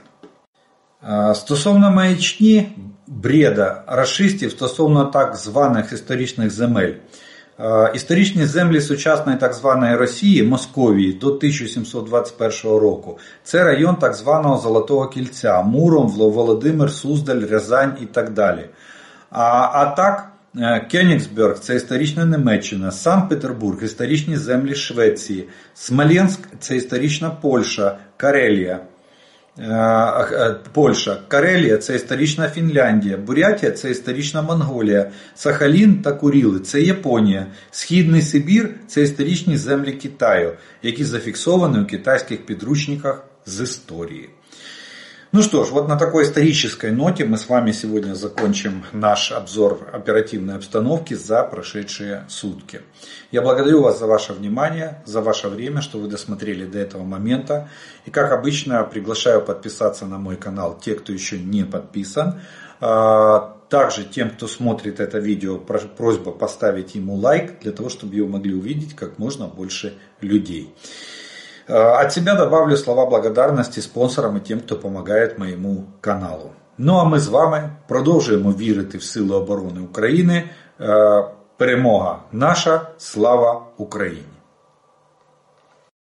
Speaker 1: Стосовно маячні бреда расистів стосовно так званих історичних земель. Історичні землі сучасної так званої Росії, Московії до 1721 року. Це район так званого Золотого Кільця, Муром, Володимир, Суздаль, Рязань і так далі. А, а так, Кенігсберг це історична Німеччина, Санкт-Петербург історичні землі Швеції, Смоленськ це історична Польща, Карелія. Польща, Карелія це історична Фінляндія, Бурятія це історична Монголія, Сахалін та Куріли це Японія, Східний Сибір це історичні землі Китаю, які зафіксовані у китайських підручниках з історії. Ну что ж, вот на такой исторической ноте мы с вами сегодня закончим наш обзор оперативной обстановки за прошедшие сутки. Я благодарю вас за ваше внимание, за ваше время, что вы досмотрели до этого момента. И как обычно, приглашаю подписаться на мой канал те, кто еще не подписан. А, также тем, кто смотрит это видео, просьба поставить ему лайк, для того, чтобы его могли увидеть как можно больше людей. Э, от себя добавлю слова благодарності спонсорам і тим, хто допомагає моєму каналу. Ну а ми з вами продовжуємо вірити в Сили оборони України. Е, перемога наша, слава Україні!